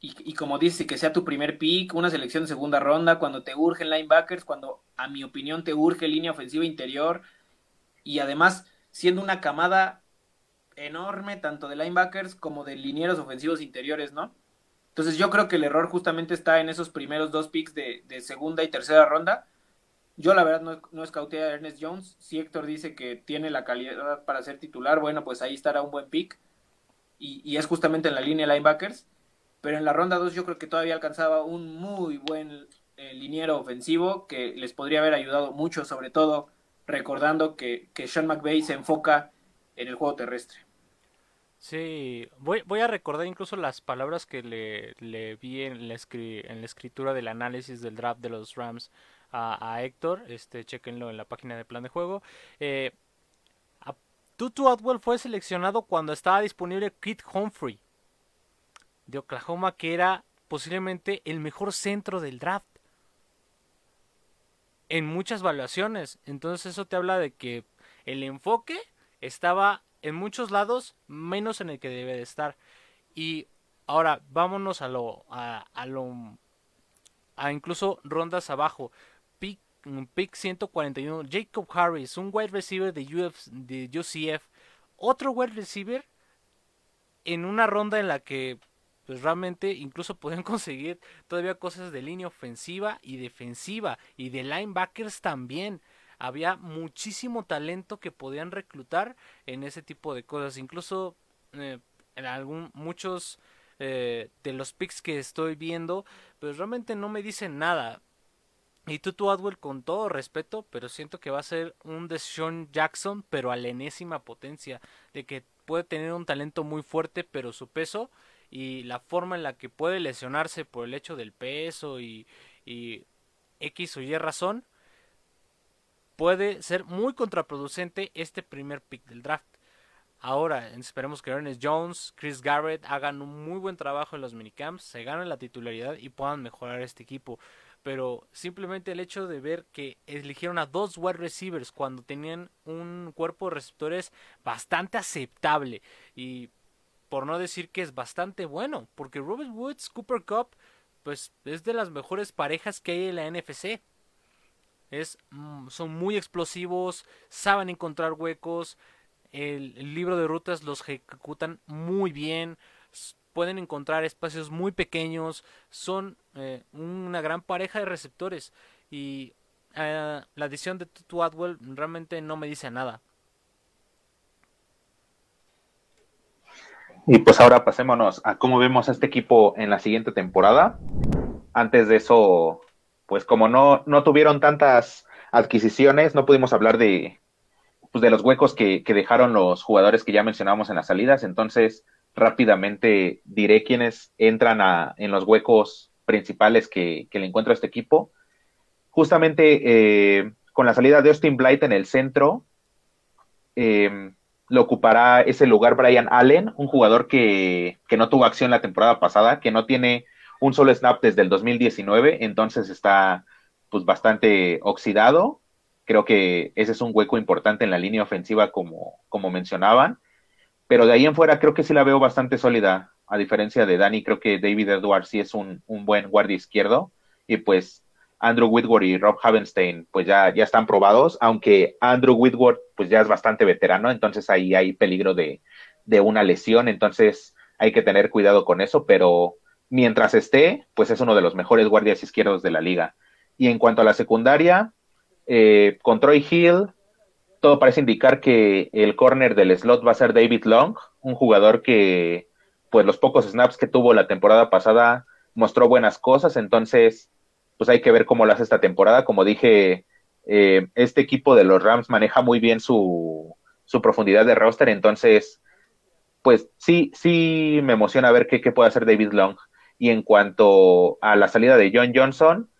y, como dice, que sea tu primer pick, una selección de segunda ronda, cuando te urgen linebackers, cuando a mi opinión te urge línea ofensiva interior, y además siendo una camada enorme tanto de linebackers como de linieros ofensivos interiores, ¿no? Entonces yo creo que el error justamente está en esos primeros dos picks de, segunda y tercera ronda. Yo la verdad no, no escauté a Ernest Jones. Si Héctor dice que tiene la calidad para ser titular, bueno, pues ahí estará un buen pick. Y, es justamente en la línea de linebackers. Pero en la ronda 2 yo creo que todavía alcanzaba un muy buen eh, liniero ofensivo que les podría haber ayudado mucho, sobre todo recordando que, Sean McVay se enfoca en el juego terrestre. Sí, voy, a recordar incluso las palabras que le, le vi en la, en la escritura del análisis del draft de los Rams a, a Héctor. Este, chequenlo en la página de plan de juego. Eh, Tutu Atwell fue seleccionado cuando estaba disponible Kit Humphrey de Oklahoma, que era posiblemente el mejor centro del draft en muchas valuaciones. Entonces eso te habla de que el enfoque estaba en muchos lados, menos en el que debe de estar. Y ahora vámonos a lo, a, lo, a incluso rondas abajo. Pick, pick 141, Jacob Harris, un wide receiver de, Uf, de UCF. Otro wide receiver en una ronda en la que pues realmente incluso pueden conseguir todavía cosas de línea ofensiva y defensiva y de linebackers también había muchísimo talento que podían reclutar en ese tipo de cosas. Incluso eh, en algún, muchos eh, de los picks que estoy viendo, pues realmente no me dicen nada. Y Tutu Adwell con todo respeto, pero siento que va a ser un Deshaun Jackson, pero a la enésima potencia, de que puede tener un talento muy fuerte, pero su peso y la forma en la que puede lesionarse por el hecho del peso y, X o Y razón, puede ser muy contraproducente este primer pick del draft. Ahora esperemos que Ernest Jones, Chris Garrett hagan un muy buen trabajo en los minicamps, se ganen la titularidad y puedan mejorar este equipo. Pero simplemente el hecho de ver que eligieron a dos wide receivers cuando tenían un cuerpo de receptores bastante aceptable y por no decir que es bastante bueno, porque Robert Woods, Cooper Cup, pues es de las mejores parejas que hay en la NFC. Es, mm, son muy explosivos, saben encontrar huecos, el, libro de rutas los ejecutan muy bien, pueden encontrar espacios muy pequeños, son eh, una gran pareja de receptores y eh, la adición de Tutu Atwell realmente no me dice nada. Y pues ahora pasémonos a cómo vemos a este equipo en la siguiente temporada. Antes de eso, pues como no, no tuvieron tantas adquisiciones, no pudimos hablar de, pues de los huecos que, dejaron los jugadores que ya mencionamos en las salidas. Entonces, rápidamente diré quiénes entran a, en los huecos principales que, le encuentro a este equipo. Justamente eh, con la salida de Austin Blight en el centro, eh, lo ocupará ese lugar Brian Allen, un jugador que, que no tuvo acción la temporada pasada, que no tiene un solo snap desde el 2019, entonces está pues bastante oxidado. Creo que ese es un hueco importante en la línea ofensiva como, como mencionaban. Pero de ahí en fuera creo que sí la veo bastante sólida. A diferencia de Dani, creo que David Edwards sí es un, un buen guardia izquierdo. Y pues Andrew Whitworth y Rob Havenstein pues ya, ya están probados, aunque Andrew Whitworth pues ya es bastante veterano, entonces ahí hay peligro de, de una lesión, entonces hay que tener cuidado con eso, pero mientras esté, pues es uno de los mejores guardias izquierdos de la liga. Y en cuanto a la secundaria, eh, con Troy Hill, todo parece indicar que el corner del slot va a ser David Long, un jugador que, pues los pocos snaps que tuvo la temporada pasada mostró buenas cosas, entonces, pues hay que ver cómo lo hace esta temporada. Como dije, eh, este equipo de los Rams maneja muy bien su, su profundidad de roster, entonces, pues sí, sí me emociona ver qué, qué puede hacer David Long. Y en cuanto a la salida de John Johnson,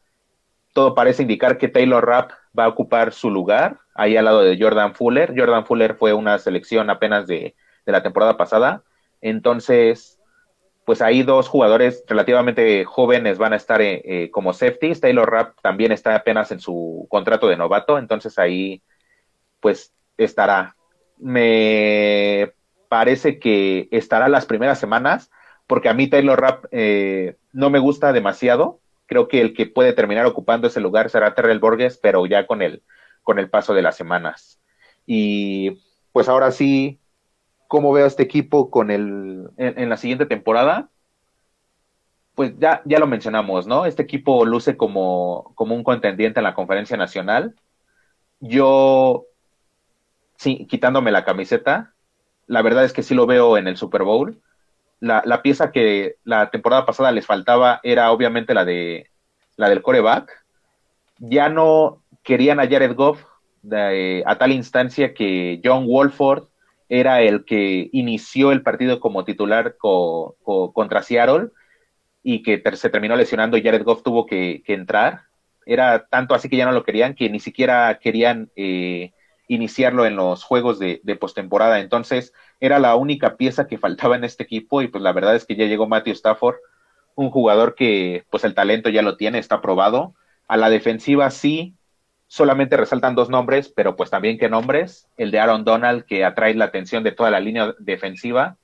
todo parece indicar que Taylor Rapp va a ocupar su lugar ahí al lado de Jordan Fuller. Jordan Fuller fue una selección apenas de, la temporada pasada. Entonces, pues ahí dos jugadores relativamente jóvenes van a estar eh, eh, como safeties. Taylor Rapp también está apenas en su contrato de novato, entonces ahí pues estará. Me parece que estará las primeras semanas porque a mí Taylor Rapp eh, no me gusta demasiado. Creo que el que puede terminar ocupando ese lugar será Terrell Borges, pero ya con el, con el paso de las semanas. Y pues ahora sí, ¿cómo veo a este equipo con el, en, la siguiente temporada? Pues ya, ya lo mencionamos, ¿no? Este equipo luce como, como un contendiente en la conferencia nacional. Yo, sí, quitándome la camiseta, la verdad es que sí lo veo en el Super Bowl la, pieza que la temporada pasada les faltaba era obviamente la de la del coreback. Ya no querían a Jared Goff a tal instancia que John Wolford era el que inició el partido como titular contra Seattle y que se terminó lesionando y Jared Goff tuvo que, entrar. Era tanto así que ya no lo querían que ni siquiera querían eh, iniciarlo en los juegos de, postemporada. Entonces, era la única pieza que faltaba en este equipo y pues la verdad es que ya llegó Matthew Stafford, un jugador que pues el talento ya lo tiene, está probado. A la defensiva sí, solamente resaltan dos nombres, pero pues también qué nombres, el de Aaron Donald que atrae la atención de toda la línea defensiva,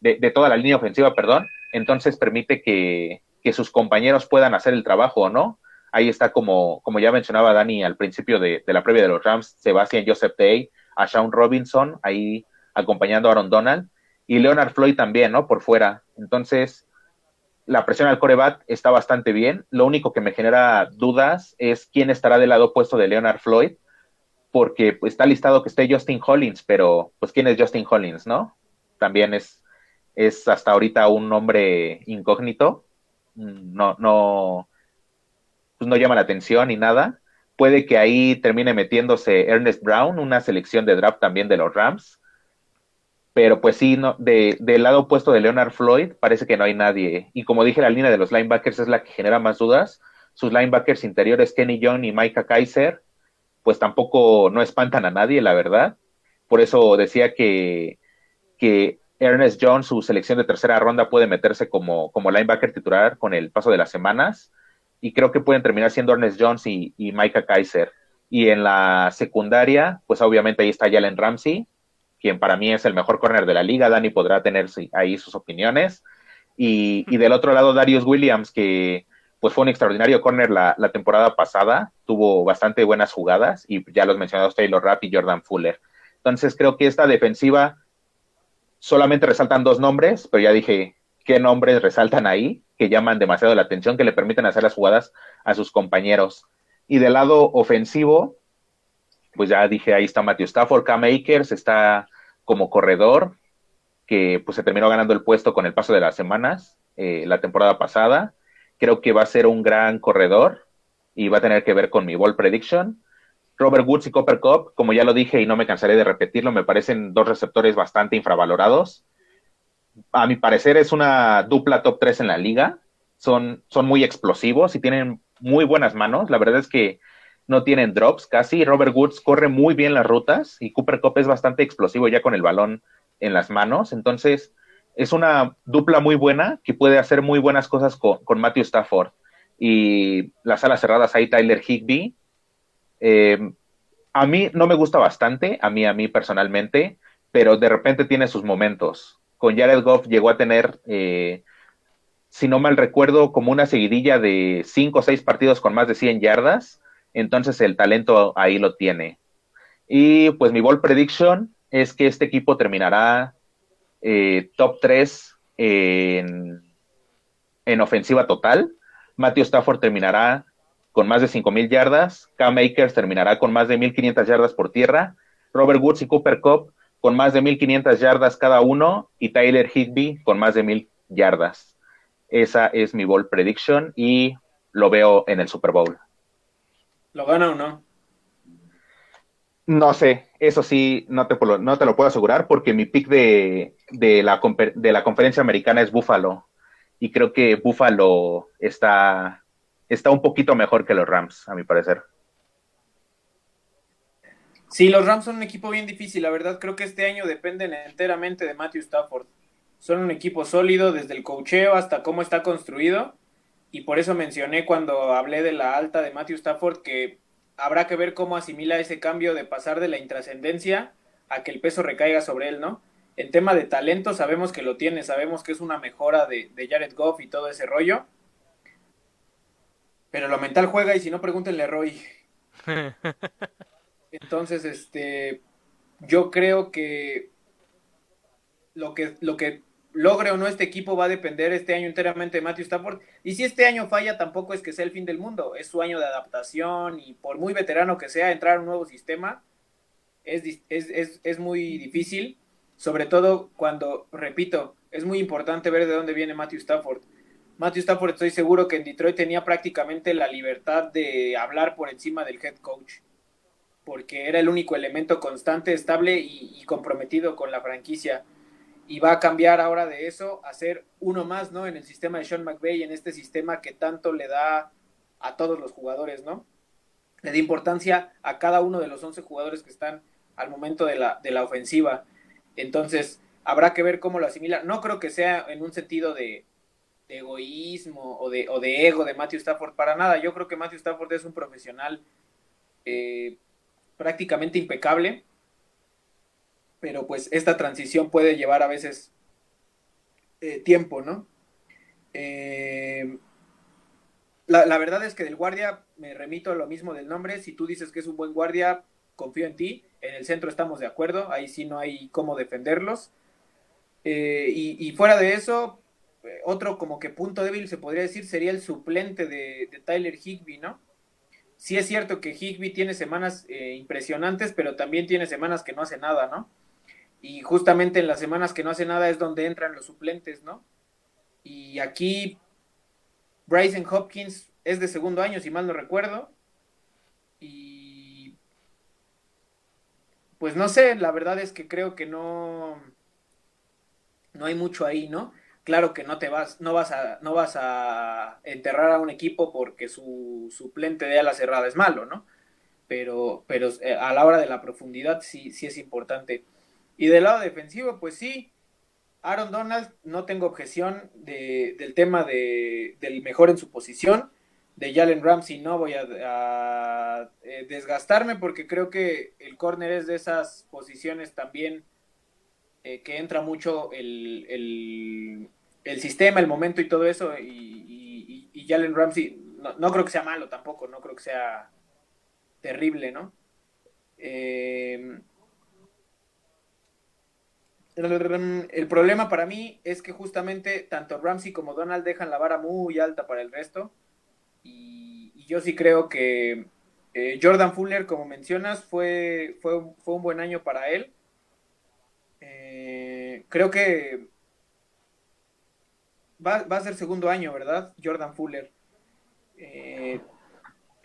de, de toda la línea ofensiva, perdón, entonces permite que, que sus compañeros puedan hacer el trabajo, ¿no? Ahí está como, como ya mencionaba Dani al principio de, de la previa de los Rams, Sebastian Joseph Day, a Sean Robinson, ahí acompañando a Aaron Donald, y Leonard Floyd también, ¿no? Por fuera. Entonces, la presión al coreback está bastante bien. Lo único que me genera dudas es quién estará del lado opuesto de Leonard Floyd, porque pues, está listado que esté Justin Hollins, pero pues quién es Justin Hollins, ¿no? También es, es hasta ahorita un nombre incógnito. No, no, pues no llama la atención ni nada. Puede que ahí termine metiéndose Ernest Brown, una selección de draft también de los Rams pero pues sí, no, de, del lado opuesto de Leonard Floyd parece que no hay nadie. Y como dije, la línea de los linebackers es la que genera más dudas. Sus linebackers interiores, Kenny Young y Micah Kaiser, pues tampoco no espantan a nadie, la verdad. Por eso decía que, que Ernest Jones, su selección de tercera ronda, puede meterse como, como linebacker titular con el paso de las semanas. Y creo que pueden terminar siendo Ernest Jones y, y Micah Kaiser. Y en la secundaria, pues obviamente ahí está Jalen Ramsey, quien para mí es el mejor corner de la liga. Dani podrá tener ahí sus opiniones. Y, del otro lado, Darius Williams, que pues fue un extraordinario corner la, temporada pasada, tuvo bastante buenas jugadas y ya los mencionados Taylor Rapp y Jordan Fuller. Entonces creo que esta defensiva solamente resaltan dos nombres, pero ya dije qué nombres resaltan ahí, que llaman demasiado la atención, que le permiten hacer las jugadas a sus compañeros. Y del lado ofensivo, pues ya dije, ahí está Matthew Stafford, Cam Akers está como corredor, que pues se terminó ganando el puesto con el paso de las semanas eh, la temporada pasada. Creo que va a ser un gran corredor y va a tener que ver con mi ball prediction. Robert Woods y Copper Cup, como ya lo dije y no me cansaré de repetirlo, me parecen dos receptores bastante infravalorados. A mi parecer es una dupla top 3 en la liga. Son, son muy explosivos y tienen muy buenas manos. La verdad es que no tienen drops casi. Robert Woods corre muy bien las rutas y Cooper Cup es bastante explosivo ya con el balón en las manos. Entonces, es una dupla muy buena que puede hacer muy buenas cosas con, Matthew Stafford. Y las alas cerradas ahí, Tyler Higby. Eh, a mí no me gusta bastante, a mí, a mí personalmente, pero de repente tiene sus momentos. Con Jared Goff llegó a tener, eh, si no mal recuerdo, como una seguidilla de cinco o seis partidos con más de 100 yardas. Entonces el talento ahí lo tiene. Y pues mi ball prediction es que este equipo terminará eh, top 3 en, en, ofensiva total. Matthew Stafford terminará con más de 5.000 yardas. Cam Akers terminará con más de 1.500 yardas por tierra. Robert Woods y Cooper Cup con más de 1.500 yardas cada uno. Y Tyler Higby con más de 1.000 yardas. Esa es mi ball prediction y lo veo en el Super Bowl. ¿Lo gana o no? No sé, eso sí, no te, no te lo puedo asegurar porque mi pick de, de, la, de la conferencia americana es Buffalo y creo que Buffalo está, está un poquito mejor que los Rams, a mi parecer. Sí, los Rams son un equipo bien difícil, la verdad creo que este año dependen enteramente de Matthew Stafford. Son un equipo sólido desde el cocheo hasta cómo está construido y por eso mencioné cuando hablé de la alta de Matthew Stafford que habrá que ver cómo asimila ese cambio de pasar de la intrascendencia a que el peso recaiga sobre él, ¿no? En tema de talento sabemos que lo tiene, sabemos que es una mejora de, Jared Goff y todo ese rollo. Pero lo mental juega y si no, pregúntenle a Roy. Entonces, este, yo creo que lo que, lo que logre o no este equipo va a depender este año enteramente de Matthew Stafford. Y si este año falla, tampoco es que sea el fin del mundo. Es su año de adaptación y por muy veterano que sea, entrar a un nuevo sistema es, es, es, muy difícil. Sobre todo cuando, repito, es muy importante ver de dónde viene Matthew Stafford. Matthew Stafford estoy seguro que en Detroit tenía prácticamente la libertad de hablar por encima del head coach. Porque era el único elemento constante, estable y comprometido con la franquicia y va a cambiar ahora de eso a ser uno más, ¿no? En el sistema de Sean McVay, en este sistema que tanto le da a todos los jugadores, ¿no? Le da importancia a cada uno de los 11 jugadores que están al momento de la, de la ofensiva. Entonces, habrá que ver cómo lo asimila. No creo que sea en un sentido de, egoísmo o de, o de ego de Matthew Stafford, para nada. Yo creo que Matthew Stafford es un profesional eh, prácticamente impecable pero pues esta transición puede llevar a veces eh, tiempo, ¿no? Eh, la, verdad es que del guardia me remito a lo mismo del nombre. Si tú dices que es un buen guardia, confío en ti. En el centro estamos de acuerdo. Ahí sí no hay cómo defenderlos. Eh, y, fuera de eso, otro como que punto débil se podría decir sería el suplente de, de Tyler Higby, ¿no? Sí es cierto que Higby tiene semanas impresionantes, pero también tiene semanas que no hace nada, ¿no? Y justamente en las semanas que no hace nada es donde entran los suplentes, ¿no? Y aquí Bryson Hopkins es de segundo año, si mal no recuerdo. Y pues no sé, la verdad es que creo que no no hay mucho ahí, ¿no? Claro que no te vas, no vas a, no vas a enterrar a un equipo porque su suplente de ala cerrada es malo, ¿no? Pero, pero eh, a la hora de la profundidad sí, sí es importante. Y del lado defensivo, pues sí, Aaron Donald, no tengo objeción del tema de, del mejor en su posición. De Jalen Ramsey no voy a, eh, desgastarme porque creo que el corner es de esas posiciones también eh, que entra mucho el, el, sistema, el momento y todo eso. Y, y, Jalen Ramsey no, no, creo que sea malo tampoco, no creo que sea terrible, ¿no? Eh, el problema para mí es que justamente tanto Ramsey como Donald dejan la vara muy alta para el resto. Y, yo sí creo que eh, Jordan Fuller, como mencionas, fue, fue, fue, un buen año para él. Eh, creo que va, a ser segundo año, ¿verdad? Jordan Fuller. Eh,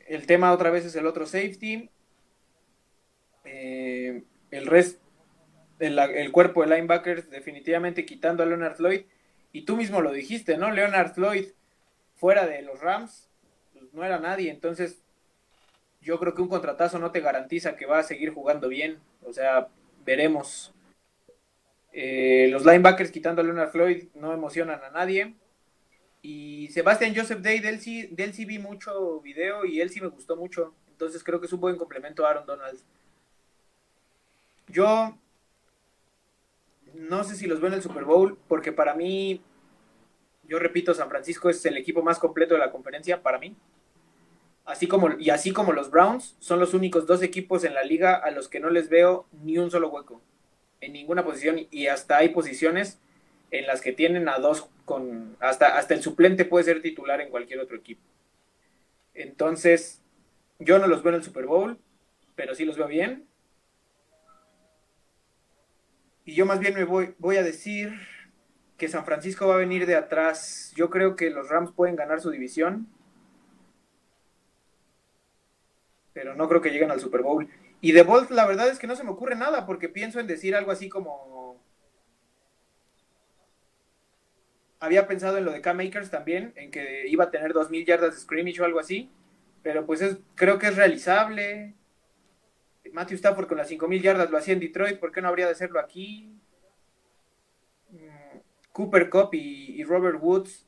el tema otra vez es el otro safety. el resto el, cuerpo de linebackers, definitivamente quitando a Leonard Floyd. Y tú mismo lo dijiste, ¿no? Leonard Floyd fuera de los Rams, pues, no era nadie. Entonces, yo creo que un contratazo no te garantiza que va a seguir jugando bien. O sea, veremos. Eh, los linebackers quitando a Leonard Floyd no emocionan a nadie. Y Sebastian Joseph Day, de él, sí, vi mucho video y él sí me gustó mucho. Entonces creo que es un buen complemento a Aaron Donald. Yo no sé si los veo en el Super Bowl, porque para mí, yo repito, San Francisco es el equipo más completo de la conferencia para mí. Así como, y así como los Browns, son los únicos dos equipos en la liga a los que no les veo ni un solo hueco, en ninguna posición, y hasta hay posiciones en las que tienen a dos con, hasta, hasta el suplente puede ser titular en cualquier otro equipo. Entonces, yo no los veo en el Super Bowl, pero sí los veo bien. Y yo más bien me voy, voy a decir que San Francisco va a venir de atrás. Yo creo que los Rams pueden ganar su división. Pero no creo que lleguen al Super Bowl. Y de Bolt, la verdad es que no se me ocurre nada, porque pienso en decir algo así como. Había pensado en lo de K-Makers también, en que iba a tener 2.000 yardas de scrimmage o algo así. Pero pues es, creo que es realizable. Matthew Stafford con las 5.000 yardas lo hacía en Detroit, ¿por qué no habría de hacerlo aquí? Mm, Cooper Cup y, Robert Woods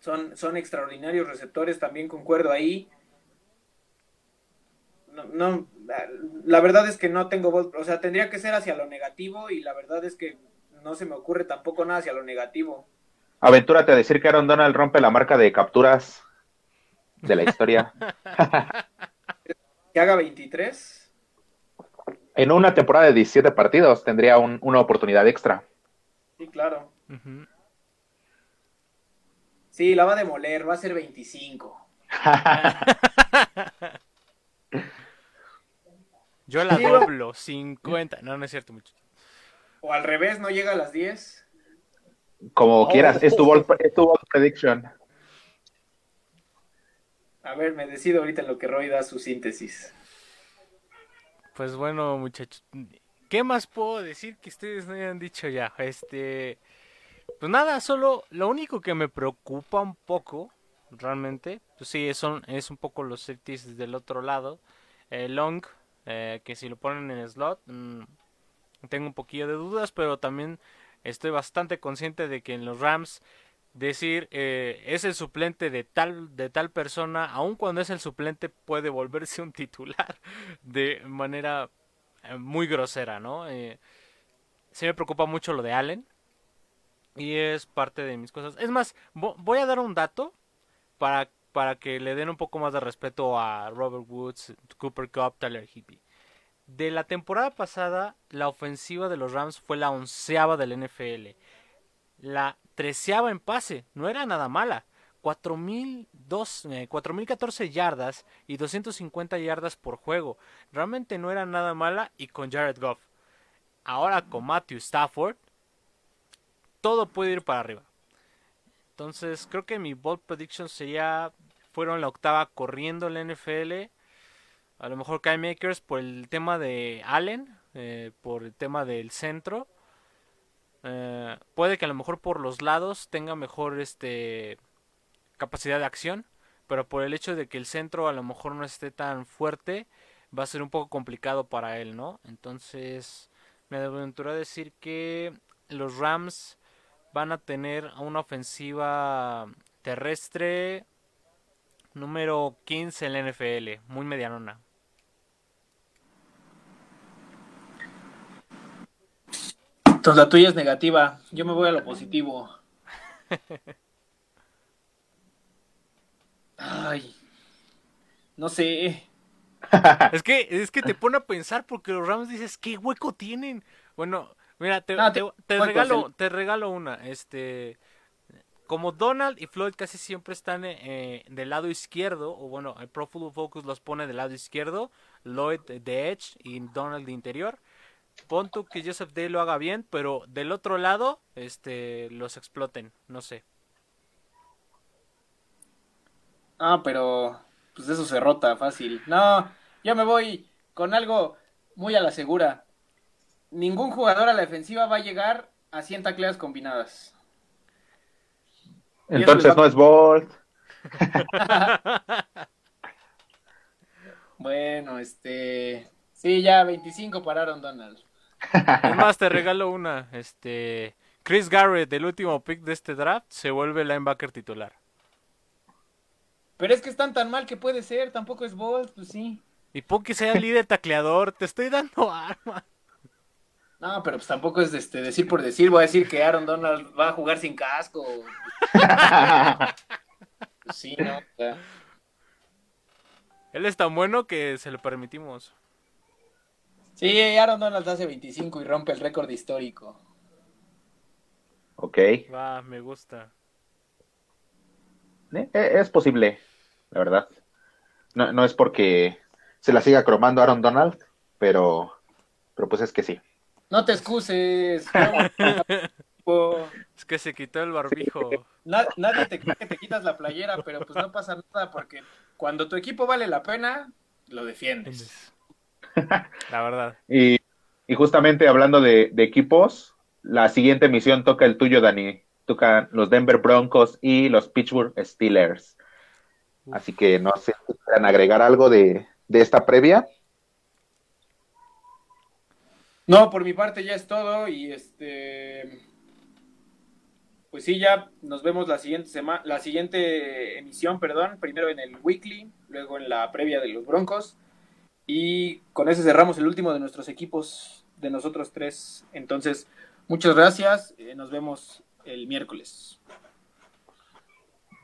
son, son, extraordinarios receptores, también concuerdo ahí. No, la verdad es que no tengo voz, o sea, tendría que ser hacia lo negativo y la verdad es que no se me ocurre tampoco nada hacia lo negativo. Aventúrate a decir que Aaron Donald rompe la marca de capturas de la historia. que haga 23. En una temporada de 17 partidos tendría una oportunidad extra. Sí, claro. Sí, la va a demoler, va a ser 25. Yo la doblo, 50. No, no es cierto, mucho. O al revés, no llega a las 10. Como quieras, es tu, ball, es tu prediction. A ver, me decido ahorita en lo que Roy da su síntesis. Pues bueno, muchachos, ¿qué más puedo decir que ustedes no hayan dicho ya? Este, pues nada, solo lo único que me preocupa un poco, realmente, pues sí, son, es un poco los safeties del otro lado. Eh, Long, eh, que si lo ponen en slot, mm, tengo un poquillo de dudas, pero también estoy bastante consciente de que en los Rams decir eh, es el suplente de tal de tal persona aun cuando es el suplente puede volverse un titular de manera eh, muy grosera no eh, sí me preocupa mucho lo de Allen y es parte de mis cosas. Es más voy a dar un dato para para que le den un poco más de respeto a Robert Woods Cooper Cup Tyler Hippie de la temporada pasada la ofensiva de los Rams fue la onceava del NFL la treceava en pase, no era nada mala. 4.014 eh, yardas y 250 yardas por juego. Realmente no era nada mala y con Jared Goff. Ahora con Matthew Stafford, todo puede ir para arriba. Entonces creo que mi bold prediction sería, fueron la octava corriendo en la NFL. A lo mejor Kai Makers por el tema de Allen, eh, por el tema del centro. Eh, puede que a lo mejor por los lados tenga mejor este capacidad de acción, pero por el hecho de que el centro a lo mejor no esté tan fuerte, va a ser un poco complicado para él, ¿no? Entonces, me aventuro a decir que los Rams van a tener una ofensiva terrestre número 15 en la NFL, muy medianona. Entonces la tuya es negativa, yo me voy a lo positivo. Ay, no sé. es que es que te pone a pensar porque los Rams dices, ¿qué hueco tienen? Bueno, mira, te, ah, regalo te regalo una, este como Donald y Floyd casi siempre están eh, del lado izquierdo, o bueno, el Pro Football Focus los pone del lado izquierdo, Lloyd de Edge y Donald de interior pon tú que Joseph Day lo haga bien, pero del otro lado, este, los exploten, no sé. Ah, pero pues eso se rota fácil. No, yo me voy con algo muy a la segura. Ningún jugador a la defensiva va a llegar a 100 tacleas combinadas. Entonces no es Bolt. Bueno, este. Sí, ya 25 pararon Donald. Además, te regalo una. Este. Chris Garrett, el último pick de este draft, se vuelve linebacker titular. Pero es que están tan mal que puede ser, tampoco es Bolt, pues sí. Y que sea líder tacleador, te estoy dando arma. No, pero pues tampoco es este, decir por decir, voy a decir que Aaron Donald va a jugar sin casco. Pues sí, no. Él es tan bueno que se lo permitimos. Sí, Aaron Donald hace 25 y rompe el récord histórico. Ok. Va, me gusta. Eh, eh, Es posible, la verdad. No, no es porque se la siga cromando Aaron Donald, pero, pero pues es que sí. No te excuses. Es que se quitó el barbijo. Na- nadie te cree que te quitas la playera, pero pues no pasa nada porque cuando tu equipo vale la pena, lo defiendes. La verdad. Y, y justamente hablando de, de equipos, la siguiente emisión toca el tuyo, Dani. Tocan los Denver Broncos y los Pittsburgh Steelers. Así que no sé si quieran agregar algo de, de esta previa. No, por mi parte ya es todo y este pues sí, ya nos vemos la siguiente semana, la siguiente emisión, perdón, primero en el weekly, luego en la previa de los Broncos y con ese cerramos el último de nuestros equipos de nosotros tres. Entonces, muchas gracias, eh, nos vemos el miércoles.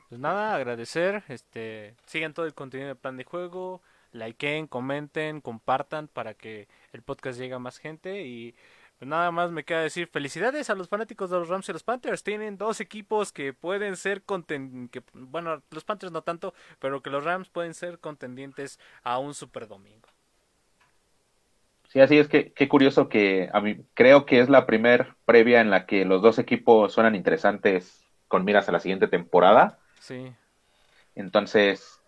Pues nada, agradecer. Este, sigan todo el contenido del plan de juego, likeen, comenten, compartan para que el podcast llegue a más gente y pues nada más me queda decir felicidades a los fanáticos de los Rams y los Panthers. Tienen dos equipos que pueden ser que bueno, los Panthers no tanto, pero que los Rams pueden ser contendientes a un Super Domingo. Sí, así es que qué curioso que a mí creo que es la primer previa en la que los dos equipos suenan interesantes con miras a la siguiente temporada. Sí. Entonces,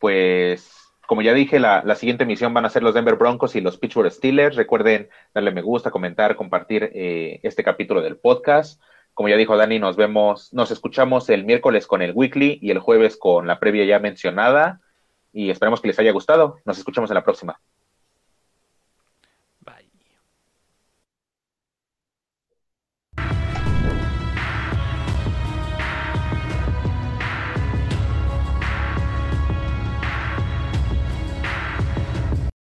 pues, como ya dije, la, la siguiente emisión van a ser los Denver Broncos y los Pittsburgh Steelers. Recuerden darle me gusta, comentar, compartir eh, este capítulo del podcast. Como ya dijo Dani, nos vemos, nos escuchamos el miércoles con el weekly y el jueves con la previa ya mencionada. Y esperamos que les haya gustado. Nos escuchamos en la próxima.